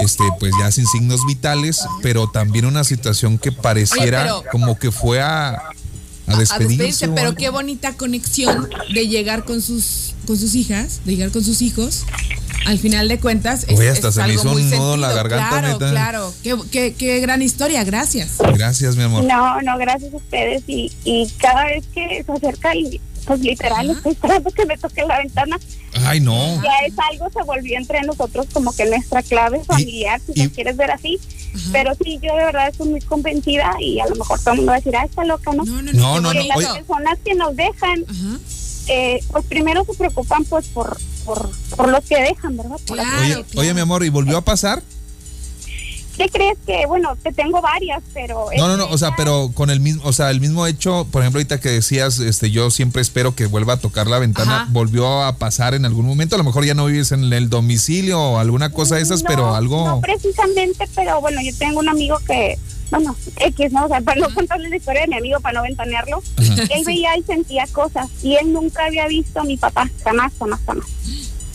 este pues ya sin signos vitales, pero también una situación que pareciera como que fue a a a despedirse. pero qué bonita conexión de llegar con sus con sus hijas, de llegar con sus hijos. Al final de cuentas, es, Oye, hasta es se me algo hizo muy un nudo en la sentido. garganta, Claro, neta. claro. Qué, qué, qué gran historia, gracias. Gracias, mi amor. No, no, gracias a ustedes. Y, y cada vez que se acerca, el, pues literal, estoy esperando que me toque la ventana. Ay, no. Ya es algo, se volvió entre nosotros como que nuestra clave familiar, si y- lo quieres ver así. Pero sí, yo de verdad estoy muy convencida y a lo mejor todo el mundo va a decir, ah, está loca, ¿no? No, no, No, no, no, las personas que nos dejan, eh, pues primero se preocupan pues por, por, por los que dejan, ¿verdad? Por Claro. Oye, oye, mi amor, ¿y volvió a pasar? ¿Qué crees que, bueno, te tengo varias, pero... No, no, no, o sea, pero con el mismo, o sea, el mismo hecho, por ejemplo, ahorita que decías, este, yo siempre espero que vuelva a tocar la ventana, Ajá. volvió a pasar en algún momento, a lo mejor ya no vives en el domicilio o alguna cosa de esas, No, pero algo... No precisamente, pero bueno, yo tengo un amigo que, bueno, X, ¿no? O sea, para no contarle la historia de mi amigo, para no ventanearlo, él veía y sentía cosas y él nunca había visto a mi papá, jamás, jamás, jamás.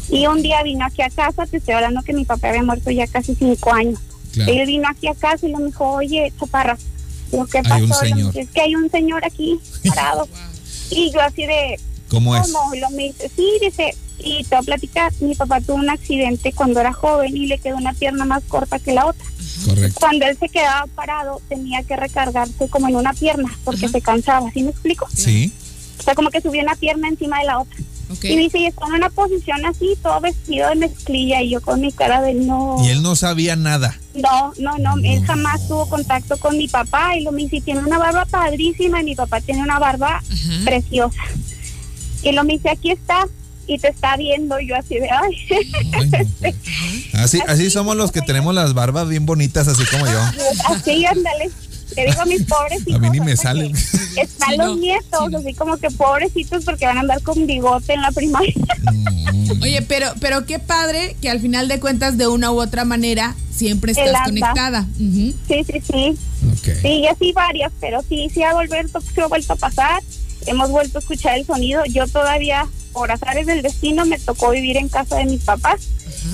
Y un día vino aquí a casa, te estoy hablando que mi papá había muerto ya casi cinco años. Claro. Él vino aquí a casa y le dijo, oye, chaparra, lo que pasó, señor. es que hay un señor aquí [laughs] parado. y yo así de, ¿Cómo es? Lo me dice, sí, dice, y te voy a platicar, mi papá tuvo un accidente cuando era joven y le quedó una pierna más corta que la otra. Correcto. Cuando él se quedaba parado, tenía que recargarse como en una pierna porque se cansaba, ¿sí me explico? Sí. O sea, como que subía una pierna encima de la otra. Y dice, y está en una posición así, todo vestido de mezclilla, y yo con mi cara de no. Y él no sabía nada. No, no, no, él jamás tuvo contacto con mi papá y lo me dice, tiene una barba padrísima y mi papá tiene una barba preciosa. Y lo me dice, aquí está y te está viendo yo así de, ay. Pues. [laughs] Así, así somos los que tenemos las barbas bien bonitas, así como yo. así, ándale. Te digo a mis pobres [laughs] A mí ni me hijos, sale. porque [laughs] Están Sí, los no, nietos, sí, no. así como que pobrecitos porque van a andar con bigote en la primaria. Oye, pero, pero qué padre que al final de cuentas, de una u otra manera, siempre estás conectada. Ujú. Sí, sí, sí. Ok. Sí, y así varias, pero sí, sí ha, vuelto, sí ha vuelto a pasar. Hemos vuelto a escuchar el sonido. Yo todavía, por azares del destino, me tocó vivir en casa de mis papás.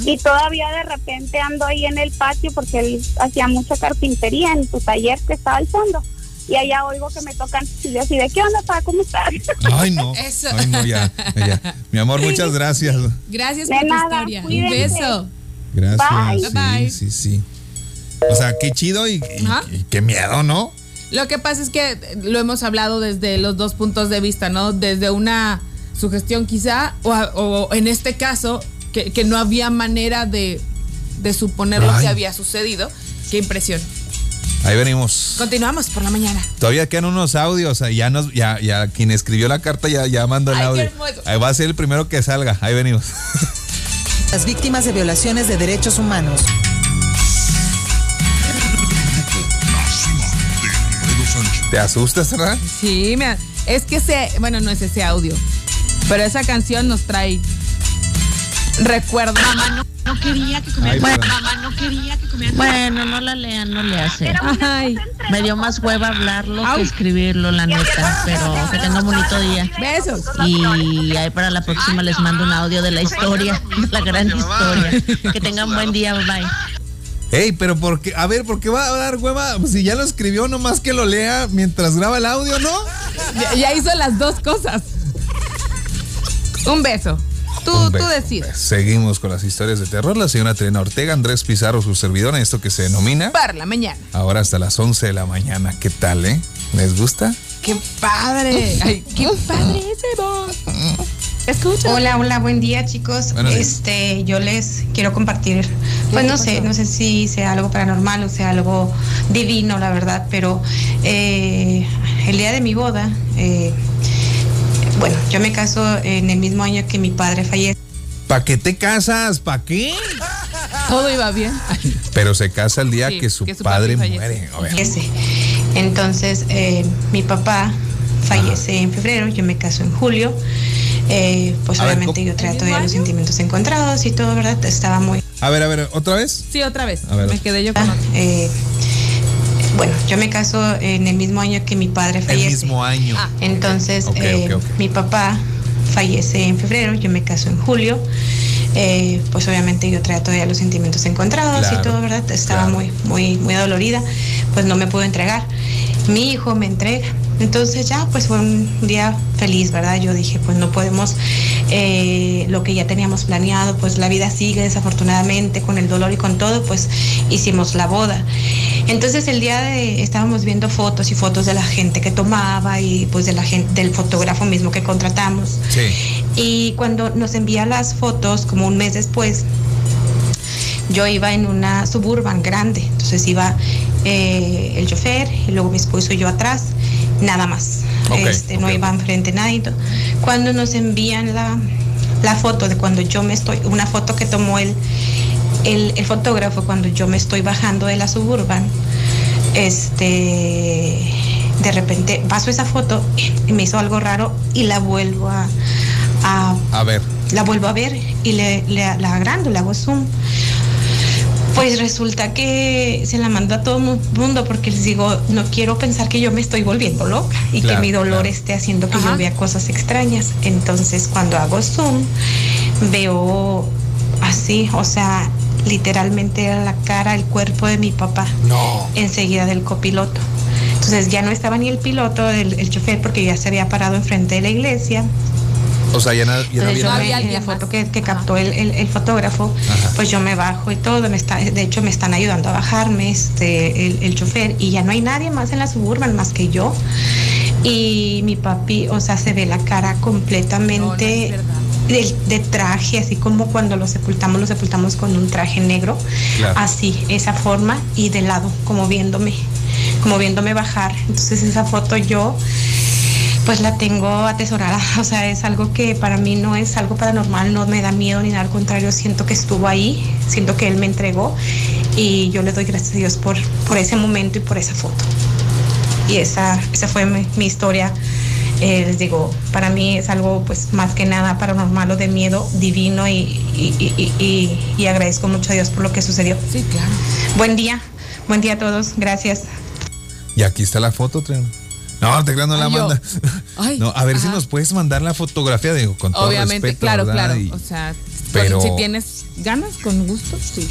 Y todavía de repente ando ahí en el patio porque él hacía mucha carpintería en su taller que estaba al fondo. Y allá oigo que me tocan y yo así de, ¿qué onda, pa? ¿Cómo estás? [laughs] Ay, no. Eso. Ay, no, ya, ya. Mi amor, muchas gracias. Gracias De por tu nada, historia. Un beso. Gracias. Bye. Sí, sí, sí. O sea, qué chido y, y- Ajá. y qué miedo, ¿no? Lo que pasa es que lo hemos hablado desde los dos puntos de vista, ¿no? Desde una sugestión quizá, o, en este caso, que, que no había manera de, de suponer lo que había sucedido. Qué impresión. Ahí venimos. Continuamos por la mañana. Todavía quedan unos audios. Ya, nos, ya, ya quien escribió la carta ya, ya mandó el Ay, audio. Ahí va a ser el primero que salga. Ahí venimos. Las víctimas de violaciones de derechos humanos. ¿Te asustas, verdad? Sí, mira, es que ese, bueno, no es ese audio, pero esa canción nos trae recuerdos. No quería que comieran. perdón. Mamá no quería que comieran. Bueno, no la lean, no le hace. Ay, Me dio más hueva hablarlo que escribirlo, la neta. Pero que tengan un bonito día. besos. Y ahí para la próxima les mando un audio de la historia, de la gran historia. Que tengan buen día, bye bye. Ey, pero ¿por qué? A ver, ¿por qué va a dar hueva? Si ya lo escribió, nomás que lo lea mientras graba el audio, ¿no? Ya, ya hizo las dos cosas. Un beso. Tú, Un tú decides. Seguimos con las historias de terror. La señora Trina Ortega, Andrés Pizarro, su servidor en esto que se denomina. Para la mañana. Ahora hasta las 11 de la mañana. ¿Qué tal, eh? ¿Les gusta? ¡Qué padre! Ay, ¡Qué padre ese voz! Escucha. Hola, hola, buen día chicos. Este, yo les quiero compartir, pues no sé, no sé si sea algo paranormal o sea algo divino, la verdad, pero eh, el día de mi boda, eh, bueno, yo me caso en el mismo año que mi padre fallece. ¿Para qué te casas? ¿Para qué? Todo iba bien. Pero se casa el día Sí, que su, que su padre muere. Ese. Entonces, eh, mi papá fallece en febrero, yo me caso en julio. Eh, pues A obviamente yo traía todavía los sentimientos encontrados y todo, ¿verdad? Estaba muy A ver, a ver, ¿otra vez? Sí, otra vez. A ver. Me quedé yo con otro. Eh, bueno, yo me caso en el mismo año que mi padre El fallece. mismo año. Ah. Entonces, Ok, eh, ok, ok. mi papá fallece en febrero, yo me caso en julio. Eh, pues obviamente yo traía todavía los sentimientos encontrados Claro, y todo, ¿verdad? Estaba claro. muy, muy, muy dolorida, pues no me pudo entregar. Mi hijo me entrega. Entonces ya, pues fue un día feliz, ¿verdad? Yo dije, pues no podemos, eh, lo que ya teníamos planeado, pues la vida sigue desafortunadamente con el dolor y con todo, pues hicimos la boda. Entonces el día de, estábamos viendo fotos y fotos de la gente que tomaba y pues de la gente, del fotógrafo mismo que contratamos. Sí. Y cuando nos envía las fotos, como un mes después, yo iba en una suburban grande, entonces iba eh, el chofer y luego mi esposo y yo atrás, nada más. Este, No ok, iba enfrente nadie. Cuando nos envían la, la foto de cuando yo me estoy, una foto que tomó él el, el fotógrafo cuando yo me estoy bajando de la suburban, este, de repente paso esa foto y me hizo algo raro y la vuelvo a, a A ver. la vuelvo a ver y le, le- la agrando, le hago zoom. Pues resulta que se la mando a todo el mundo porque les digo, no quiero pensar que yo me estoy volviendo loca y Claro, que mi dolor claro. esté haciendo que yo vea cosas extrañas. Entonces cuando hago zoom veo así, o sea, literalmente era la cara, el cuerpo de mi papá No. enseguida del copiloto. Entonces ya no estaba ni el piloto, el, el chofer, porque ya se había parado enfrente de la iglesia. O sea, ya, na- ya no había la foto que, que captó el, el- el fotógrafo, pues yo me bajo y todo, me está, de hecho me están ayudando a bajarme este, el, el chofer y ya no hay nadie más en la suburban más que yo. Y mi papi, o sea, se ve la cara completamente de, de traje, así como cuando lo sepultamos, lo sepultamos con un traje negro, Claro. así, esa forma y de lado, como viéndome, como viéndome bajar. Entonces esa foto yo pues la tengo atesorada. [laughs] O sea, es algo que para mí no es algo paranormal, no me da miedo ni nada, al contrario, siento que estuvo ahí, siento que él me entregó y yo le doy gracias a Dios por, por ese momento y por esa foto. Y esa, esa fue mi, mi historia. Eh, les digo, para mí es algo pues más que nada paranormal o de miedo divino y, y, y- y- y- y agradezco mucho a Dios por lo que sucedió. Sí, claro. Buen día, buen día a todos, gracias. Y aquí está la foto, Tren. No, te creas, no la Ay, manda. Ay, no, a ver si nos puedes mandar la fotografía, digo, con todo Obviamente, respeto, claro, ¿verdad? claro. Y- o sea, pero- si tienes ganas, con gusto, sí.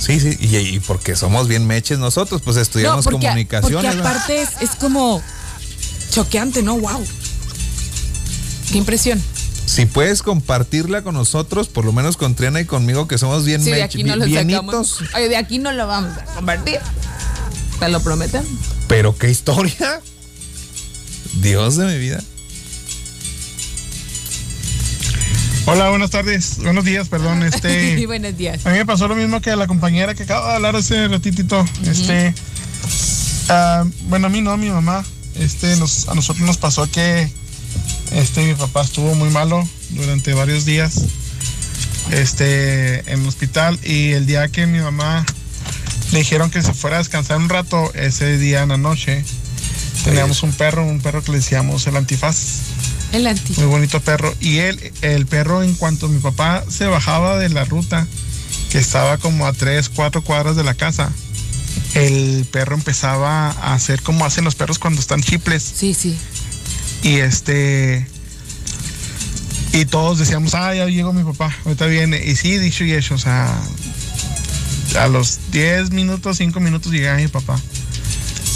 sí, sí, y, y porque somos bien meches nosotros, pues estudiamos porque, comunicaciones. porque aparte es, es como choqueante, ¿no? ¡Wow! ¡Qué impresión! Si puedes compartirla con nosotros, por lo menos con Triana y conmigo, que somos bien Sí, de aquí no bien- lo. Oye, de aquí no lo vamos a compartir. ¿Te lo prometen? pero qué historia. Dios de mi vida. Hola, buenas tardes, buenos días, perdón. Este, [laughs] Buenos días. a mí me pasó lo mismo que a la compañera que acaba de hablar hace ratitito. Este, ah, bueno, a mí no, a mi mamá. Este, nos, a nosotros nos pasó que, este, mi papá estuvo muy malo durante varios días, este, en el hospital y el día que mi mamá le dijeron que se fuera a descansar un rato, ese día en la noche, teníamos un perro, un perro que le decíamos el antifaz. El anti. Muy bonito perro. Y él, el perro, en cuanto mi papá se bajaba de la ruta, que estaba como a tres, cuatro cuadras de la casa, el perro empezaba a hacer como hacen los perros cuando están chiples. Sí, sí. Y este. Y todos decíamos, ah, ya llegó mi papá, ahorita viene. Y sí, dicho y hecho, o sea, a los 10 minutos, 5 minutos llegaba mi papá.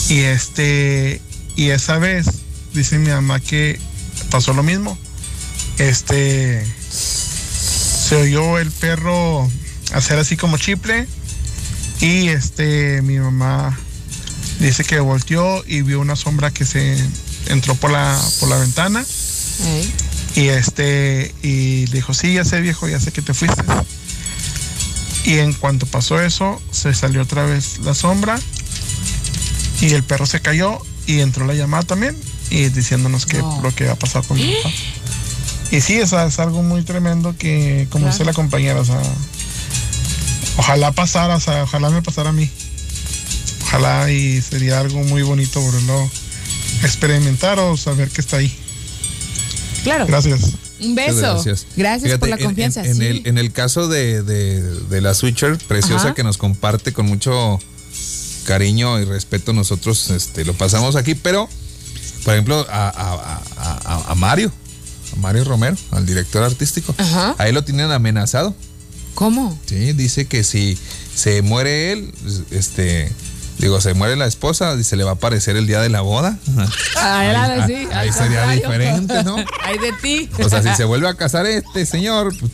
Y este, y esa vez, dice mi mamá que pasó lo mismo. Este, se oyó el perro hacer así como chiple. Y este, mi mamá dice que volteó y vio una sombra que se entró por la, por la ventana. Y este, y dijo, sí, ya sé viejo, ya sé que te fuiste. Y en cuanto pasó eso, se salió otra vez la sombra y el perro se cayó y entró la llamada también y diciéndonos que No. lo que ha pasado con mi papá. [gasps] Y sí, o sea, es algo muy tremendo que, como dice la compañera, o sea, ojalá pasara, o sea, ojalá me pasara a mí. Ojalá y sería algo muy bonito volverlo a experimentar o saber que está ahí. Claro. Gracias. Un beso. Gracias, Fíjate, por la en- confianza. En, en sí. el, en el caso de, de- de la Switcher, preciosa Ajá. que nos comparte con mucho cariño y respeto, nosotros este, lo pasamos aquí, pero, por ejemplo, a, a- a- a- a Mario, a Mario Romero, al director artístico, a él lo tienen amenazado. ¿Cómo? Sí, dice que si se muere él, este, digo, se muere la esposa, se le va a aparecer el día de la boda. [laughs] Ah, sí, ahí sería contrario. diferente, ¿no? [laughs] Ay, de ti. O sea, si se vuelve a casar este señor, pues,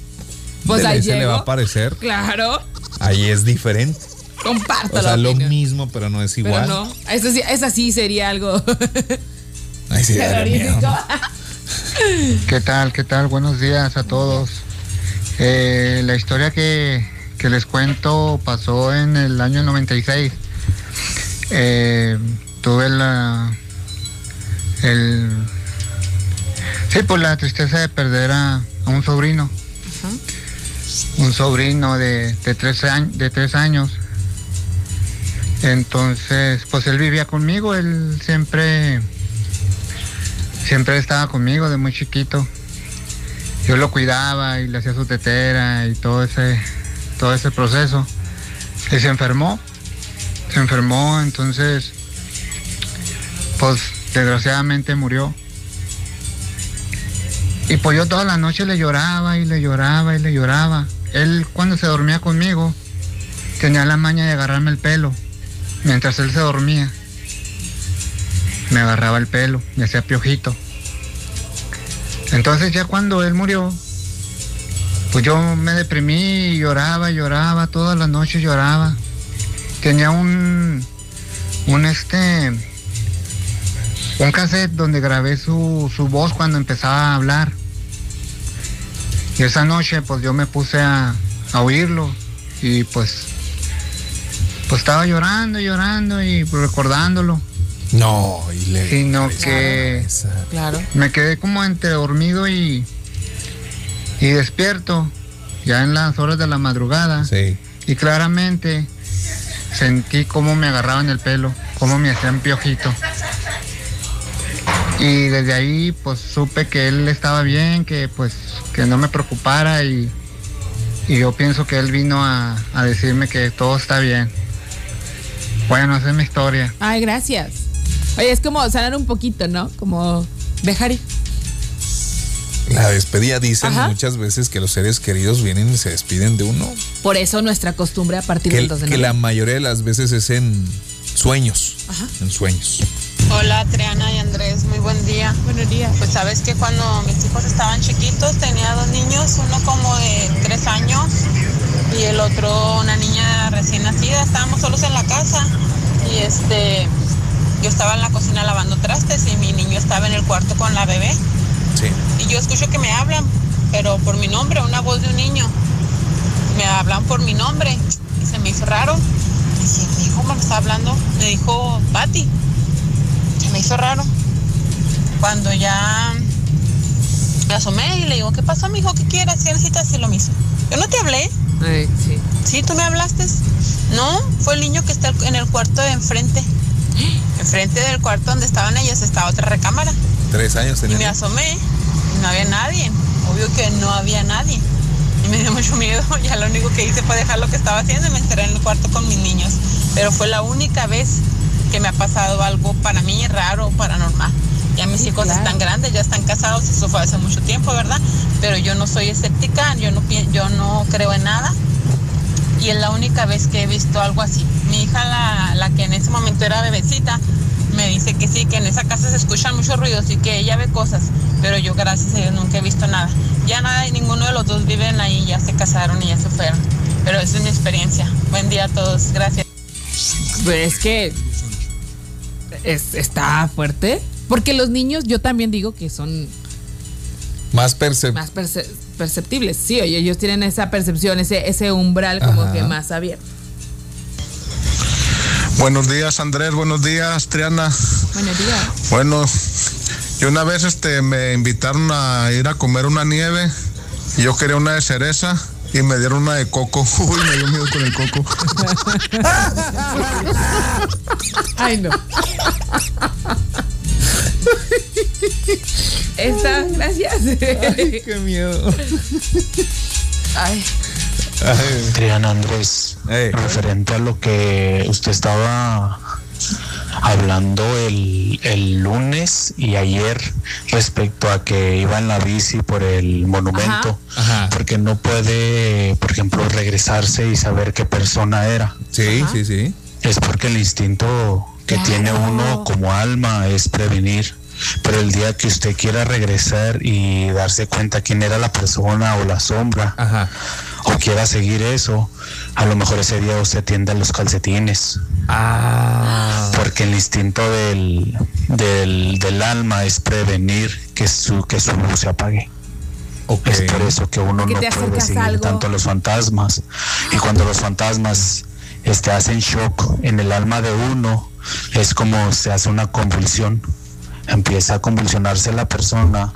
Pues ahí se le va a aparecer. Claro. Ahí es diferente. Comparto O sea, lo opinión. mismo, pero no es Pero igual. no. Esa sí, esa sí sería algo [laughs] Ahí sí, miedo. [laughs] ¿Qué tal? ¿Qué tal? Buenos días a todos. Eh, la historia que, que les cuento pasó en el año 96. Eh, tuve la. El. Sí, pues la tristeza de perder a, a un sobrino. un sobrino de, de, tres, años, de tres años. Entonces, pues él vivía conmigo, él siempre, siempre estaba conmigo de muy chiquito. Yo lo cuidaba y le hacía su tetera y todo ese, todo ese proceso. Y se enfermó, se enfermó, entonces, pues desgraciadamente murió. Y pues yo toda la noche le lloraba y le lloraba y le lloraba. Él cuando se dormía conmigo tenía la maña de agarrarme el pelo mientras él se dormía. Me agarraba el pelo, me hacía piojito. Entonces ya cuando él murió, pues yo me deprimí lloraba, lloraba, todas las noches lloraba. Tenía un, un este, un cassette donde grabé su, su voz cuando empezaba a hablar. Y esa noche pues yo me puse a, a oírlo y pues pues estaba llorando, llorando y recordándolo. No, y le Sino que Claro. me quedé como entre dormido y, y despierto, ya en las horas de la madrugada. Y claramente sentí cómo me agarraban el pelo, cómo me hacían piojito. Y desde ahí pues supe que él estaba bien, que pues que no me preocupara y, y yo pienso que él vino a, a decirme que todo está bien. Bueno, esa es mi historia. Ay, gracias. Oye, es como sanar un poquito, ¿no? Como dejar ir. La despedida dicen Ajá. muchas veces que los seres queridos vienen y se despiden de uno. Por eso nuestra costumbre a partir Que, del 2 de que la mayoría de las veces es en sueños. Ajá. En sueños. Hola Triana y Andrés, muy buen día. Buenos días. Pues sabes que cuando mis hijos estaban chiquitos tenía dos niños, uno como de tres años y el otro una niña recién nacida. Estábamos solos en la casa y este yo estaba en la cocina lavando trastes y mi niño estaba en el cuarto con la bebé. Sí. Y yo escucho que me hablan, pero por mi nombre, una voz de un niño. Me hablan por mi nombre y se me hizo raro. Y si mi hijo me está hablando, me dijo Patti. Se me hizo raro. Cuando ya me asomé y le digo, ¿qué pasó, mijo? ¿Qué quieres? ¿Qué necesitas? Y lo mismo. Yo no te hablé. Sí. Sí, tú me hablaste. No, fue el niño que está en el cuarto de enfrente. Enfrente del cuarto donde estaban ellos estaba otra recámara. Tres años Y me tenía. asomé y no había nadie. Obvio que no había nadie. Y me dio mucho miedo. [laughs] Ya lo único que hice fue dejar lo que estaba haciendo y me encerré en el cuarto con mis niños. Pero fue la única vez que me ha pasado algo para mí raro, paranormal. Ya mis hijos están grandes, ya están casados, eso fue hace mucho tiempo, ¿verdad? Pero yo no soy escéptica, yo no, yo no creo en nada. Y es la única vez que he visto algo así. Mi hija, la, la que en ese momento era bebecita, me dice que sí, que en esa casa se escuchan muchos ruidos y que ella ve cosas, pero yo gracias a Dios nunca he visto nada. Ya nada, ninguno de los dos viven ahí, ya se casaron y ya se fueron. Pero esa es mi experiencia. Buen día a todos, gracias. Pero es que es- está fuerte. Porque los niños, yo también digo que son Más percep más perce- perceptibles. Sí, oye, ellos tienen esa percepción, ese, ese umbral como Ajá. que más abierto. Buenos días, Andrés. Buenos días, Triana. Buenos días. Bueno, yo una vez este, me invitaron a ir a comer una nieve y yo quería una de cereza y me dieron una de coco. [laughs] Uy, me dio miedo con el coco. [laughs] Ay, no. [laughs] [laughs] Esta, gracias. Ay, qué miedo. Ay. Triana Andrés, referente a lo que usted estaba hablando el, el lunes y ayer respecto a que iba en la bici por el monumento, porque no puede, por ejemplo, regresarse y saber qué persona era. Sí, sí, sí. Es porque el instinto que tiene uno como alma es prevenir. Pero el día que usted quiera regresar y darse cuenta quién era la persona o la sombra, o quiera seguir eso, a lo mejor ese día usted tiende los calcetines. Porque el instinto del, del, del alma es prevenir que su, que su luz se apague. Es por eso que uno Que no puede a seguir algo. tanto a los fantasmas. Y cuando los fantasmas este, hacen shock en el alma de uno, es como se hace una convulsión. Empieza a convulsionarse la persona,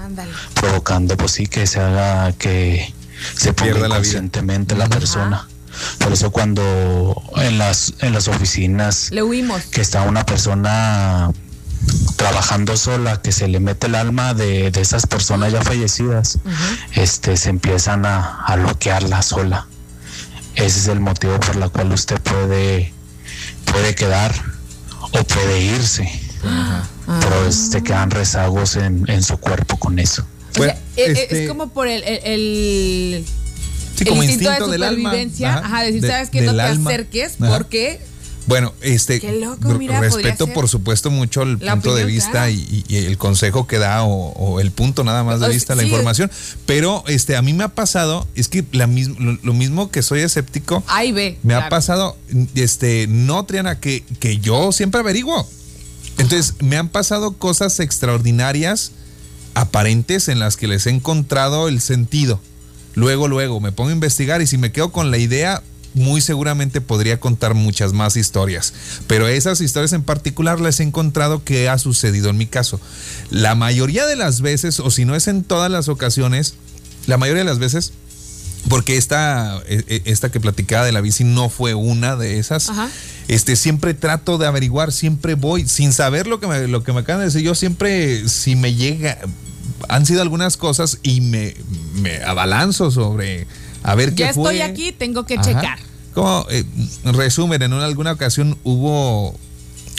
provocando pues sí que se haga que, se ponga pierde la vida. inconscientemente la persona. Por eso cuando en las, en las oficinas Le huimos. que está una persona trabajando sola, que se le mete el alma de, de esas personas ya fallecidas, este, se empiezan a, a bloquearla sola. Ese es el motivo por el cual usted puede, puede quedar o puede irse. Pero se quedan rezagos en, en su cuerpo con eso. O sea, eh, eh, es como por el, el, el- Sí, el como instinto, instinto de del alma. supervivencia. Ajá. Ajá, decir, De- ¿sabes que No del te alma. acerques Ajá. porque Bueno, este Qué loco, mira, respeto por supuesto mucho el punto de vista claro. y, y el consejo que da o, o el punto nada más de O vista, la sí. información. Pero este a mí me ha pasado, es que la mismo, lo, lo mismo que soy escéptico, ahí ve. me ha pasado, este, no Triana, que, que yo siempre averiguo. Entonces, me han pasado cosas extraordinarias, aparentes, en las que les he encontrado el sentido. Luego, luego, me pongo a investigar y si me quedo con la idea, muy seguramente podría contar muchas más historias. Pero esas historias en particular las he encontrado que ha sucedido en mi caso. La mayoría de las veces, o si no es en todas las ocasiones, la mayoría de las veces, porque esta, eh, eh, esta que platicaba de la bici no fue una de esas. Ajá. Este, siempre trato de averiguar, siempre voy, sin saber lo que me, lo que me acaban de decir, yo siempre, si me llega, han sido algunas cosas y me, me abalanzo sobre a ver Ya qué fue. estoy aquí, tengo que Ajá. checar. Como eh, resumen, en una- alguna ocasión hubo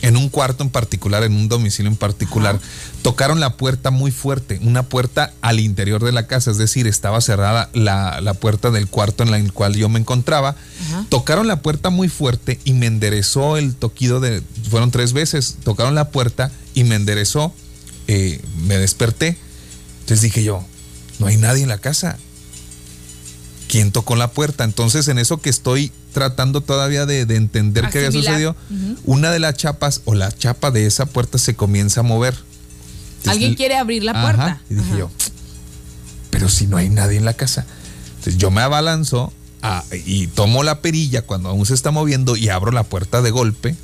en un cuarto en particular, en un domicilio en particular, tocaron la puerta muy fuerte, una puerta al interior de la casa, es decir, estaba cerrada la, la puerta del cuarto en la- el cual yo me encontraba. Tocaron la puerta muy fuerte y me enderezó el toquido de, fueron tres veces, tocaron la puerta y me enderezó, eh, me desperté. Entonces dije yo, no hay nadie en la casa. ¿Quién tocó la puerta? Entonces, en eso que estoy tratando todavía de, de entender qué había sucedido, una de las chapas o la chapa de esa puerta se comienza a mover. Entonces, Alguien quiere abrir la Ajá, puerta. Y dije Ajá. yo, pero si no hay nadie en la casa. Entonces yo me abalanzo a- y tomo la perilla cuando aún se está moviendo y abro la puerta de golpe.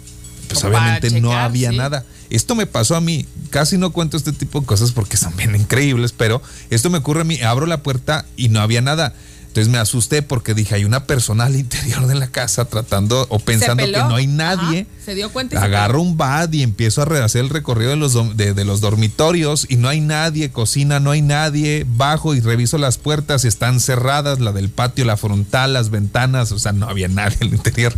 Pues Como obviamente no había sí. nada. Esto me pasó a mí. Casi no cuento este tipo de cosas porque son bien increíbles, pero esto me ocurre a mí. Abro la puerta y no había nada. Entonces me asusté porque dije, hay una persona al interior de la casa tratando o pensando que no hay nadie. Ajá, Se dio cuenta y Agarro un bat y empiezo a rehacer el recorrido de los, de, de los dormitorios y no hay nadie, cocina, no hay nadie, bajo y reviso las puertas, están cerradas, la del patio, la frontal, las ventanas, o sea, no había nadie en el interior.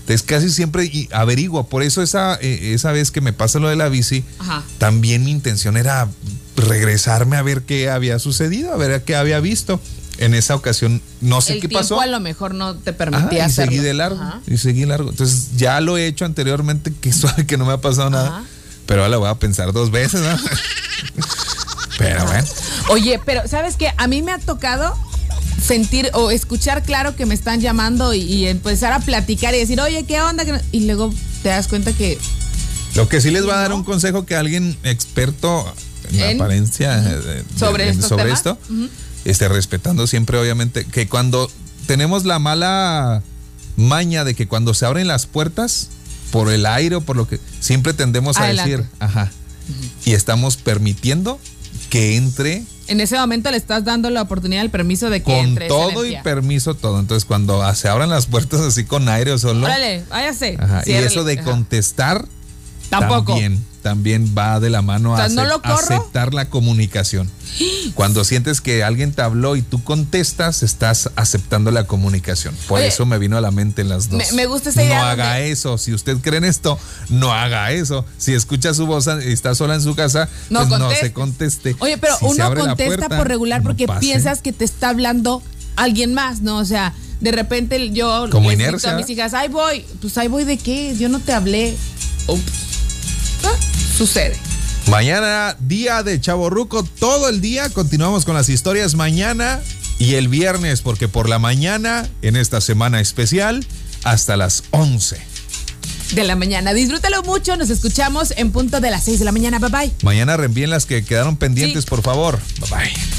Entonces casi siempre averiguo, por eso esa, eh, esa vez que me pasa lo de la bici, Ajá. también mi intención era regresarme a ver qué había sucedido, a ver qué había visto. En esa ocasión no sé el qué pasó. a lo mejor no te Ajá, permitía y hacerlo. seguí de largo. Ajá. Y seguí largo. Entonces ya lo he hecho anteriormente, que [laughs] suave que no me ha pasado nada. Pero ahora la voy a pensar dos veces, ¿no? [laughs] pero bueno. Oye, pero ¿sabes qué? A mí me ha tocado sentir o escuchar claro que me están llamando y, y empezar a platicar y decir, oye, ¿qué onda? ¿Qué no?" Y luego te das cuenta que Lo que sí les va a dar un consejo que alguien experto en, la En- apariencia eh, sobre, estos sobre temas, esto, este, respetando siempre, obviamente, que cuando tenemos la mala maña de que cuando se abren las puertas, por el aire o por lo que, siempre tendemos a decir, ajá, y estamos permitiendo que entre en ese momento le estás dando la oportunidad, el permiso de que con entre esa todo y permiso, todo. Entonces, cuando se abran las puertas así con aire o solo, Órale, váyase. ajá, y eso de ajá. contestar, Tampoco. También, también va de la mano O sea, a ¿no aceptar la comunicación. Cuando sientes que alguien te habló y tú contestas, estás aceptando la comunicación. Por Oye, eso me vino a la mente las dos. me- me gusta esa No idea haga donde- eso. Si usted cree en esto, no haga eso. Si escucha su voz y está sola en su casa, No pues no se conteste. Oye, pero Si uno contesta puerta, por regular no porque piensas que te está hablando alguien más, ¿no? O sea, de repente yo Como les inercia. a mis hijas, ahí voy. Pues ahí voy de qué, yo no te hablé. Ups. Sucede. Mañana, día de Chaborruco, todo el día. Continuamos con las historias mañana y el viernes, porque por la mañana, en esta semana especial, hasta las 11. De la mañana. Disfrútalo mucho. Nos escuchamos en punto de las 6 de la mañana. Bye bye. Mañana reenvíen las que quedaron pendientes, por favor. Bye bye.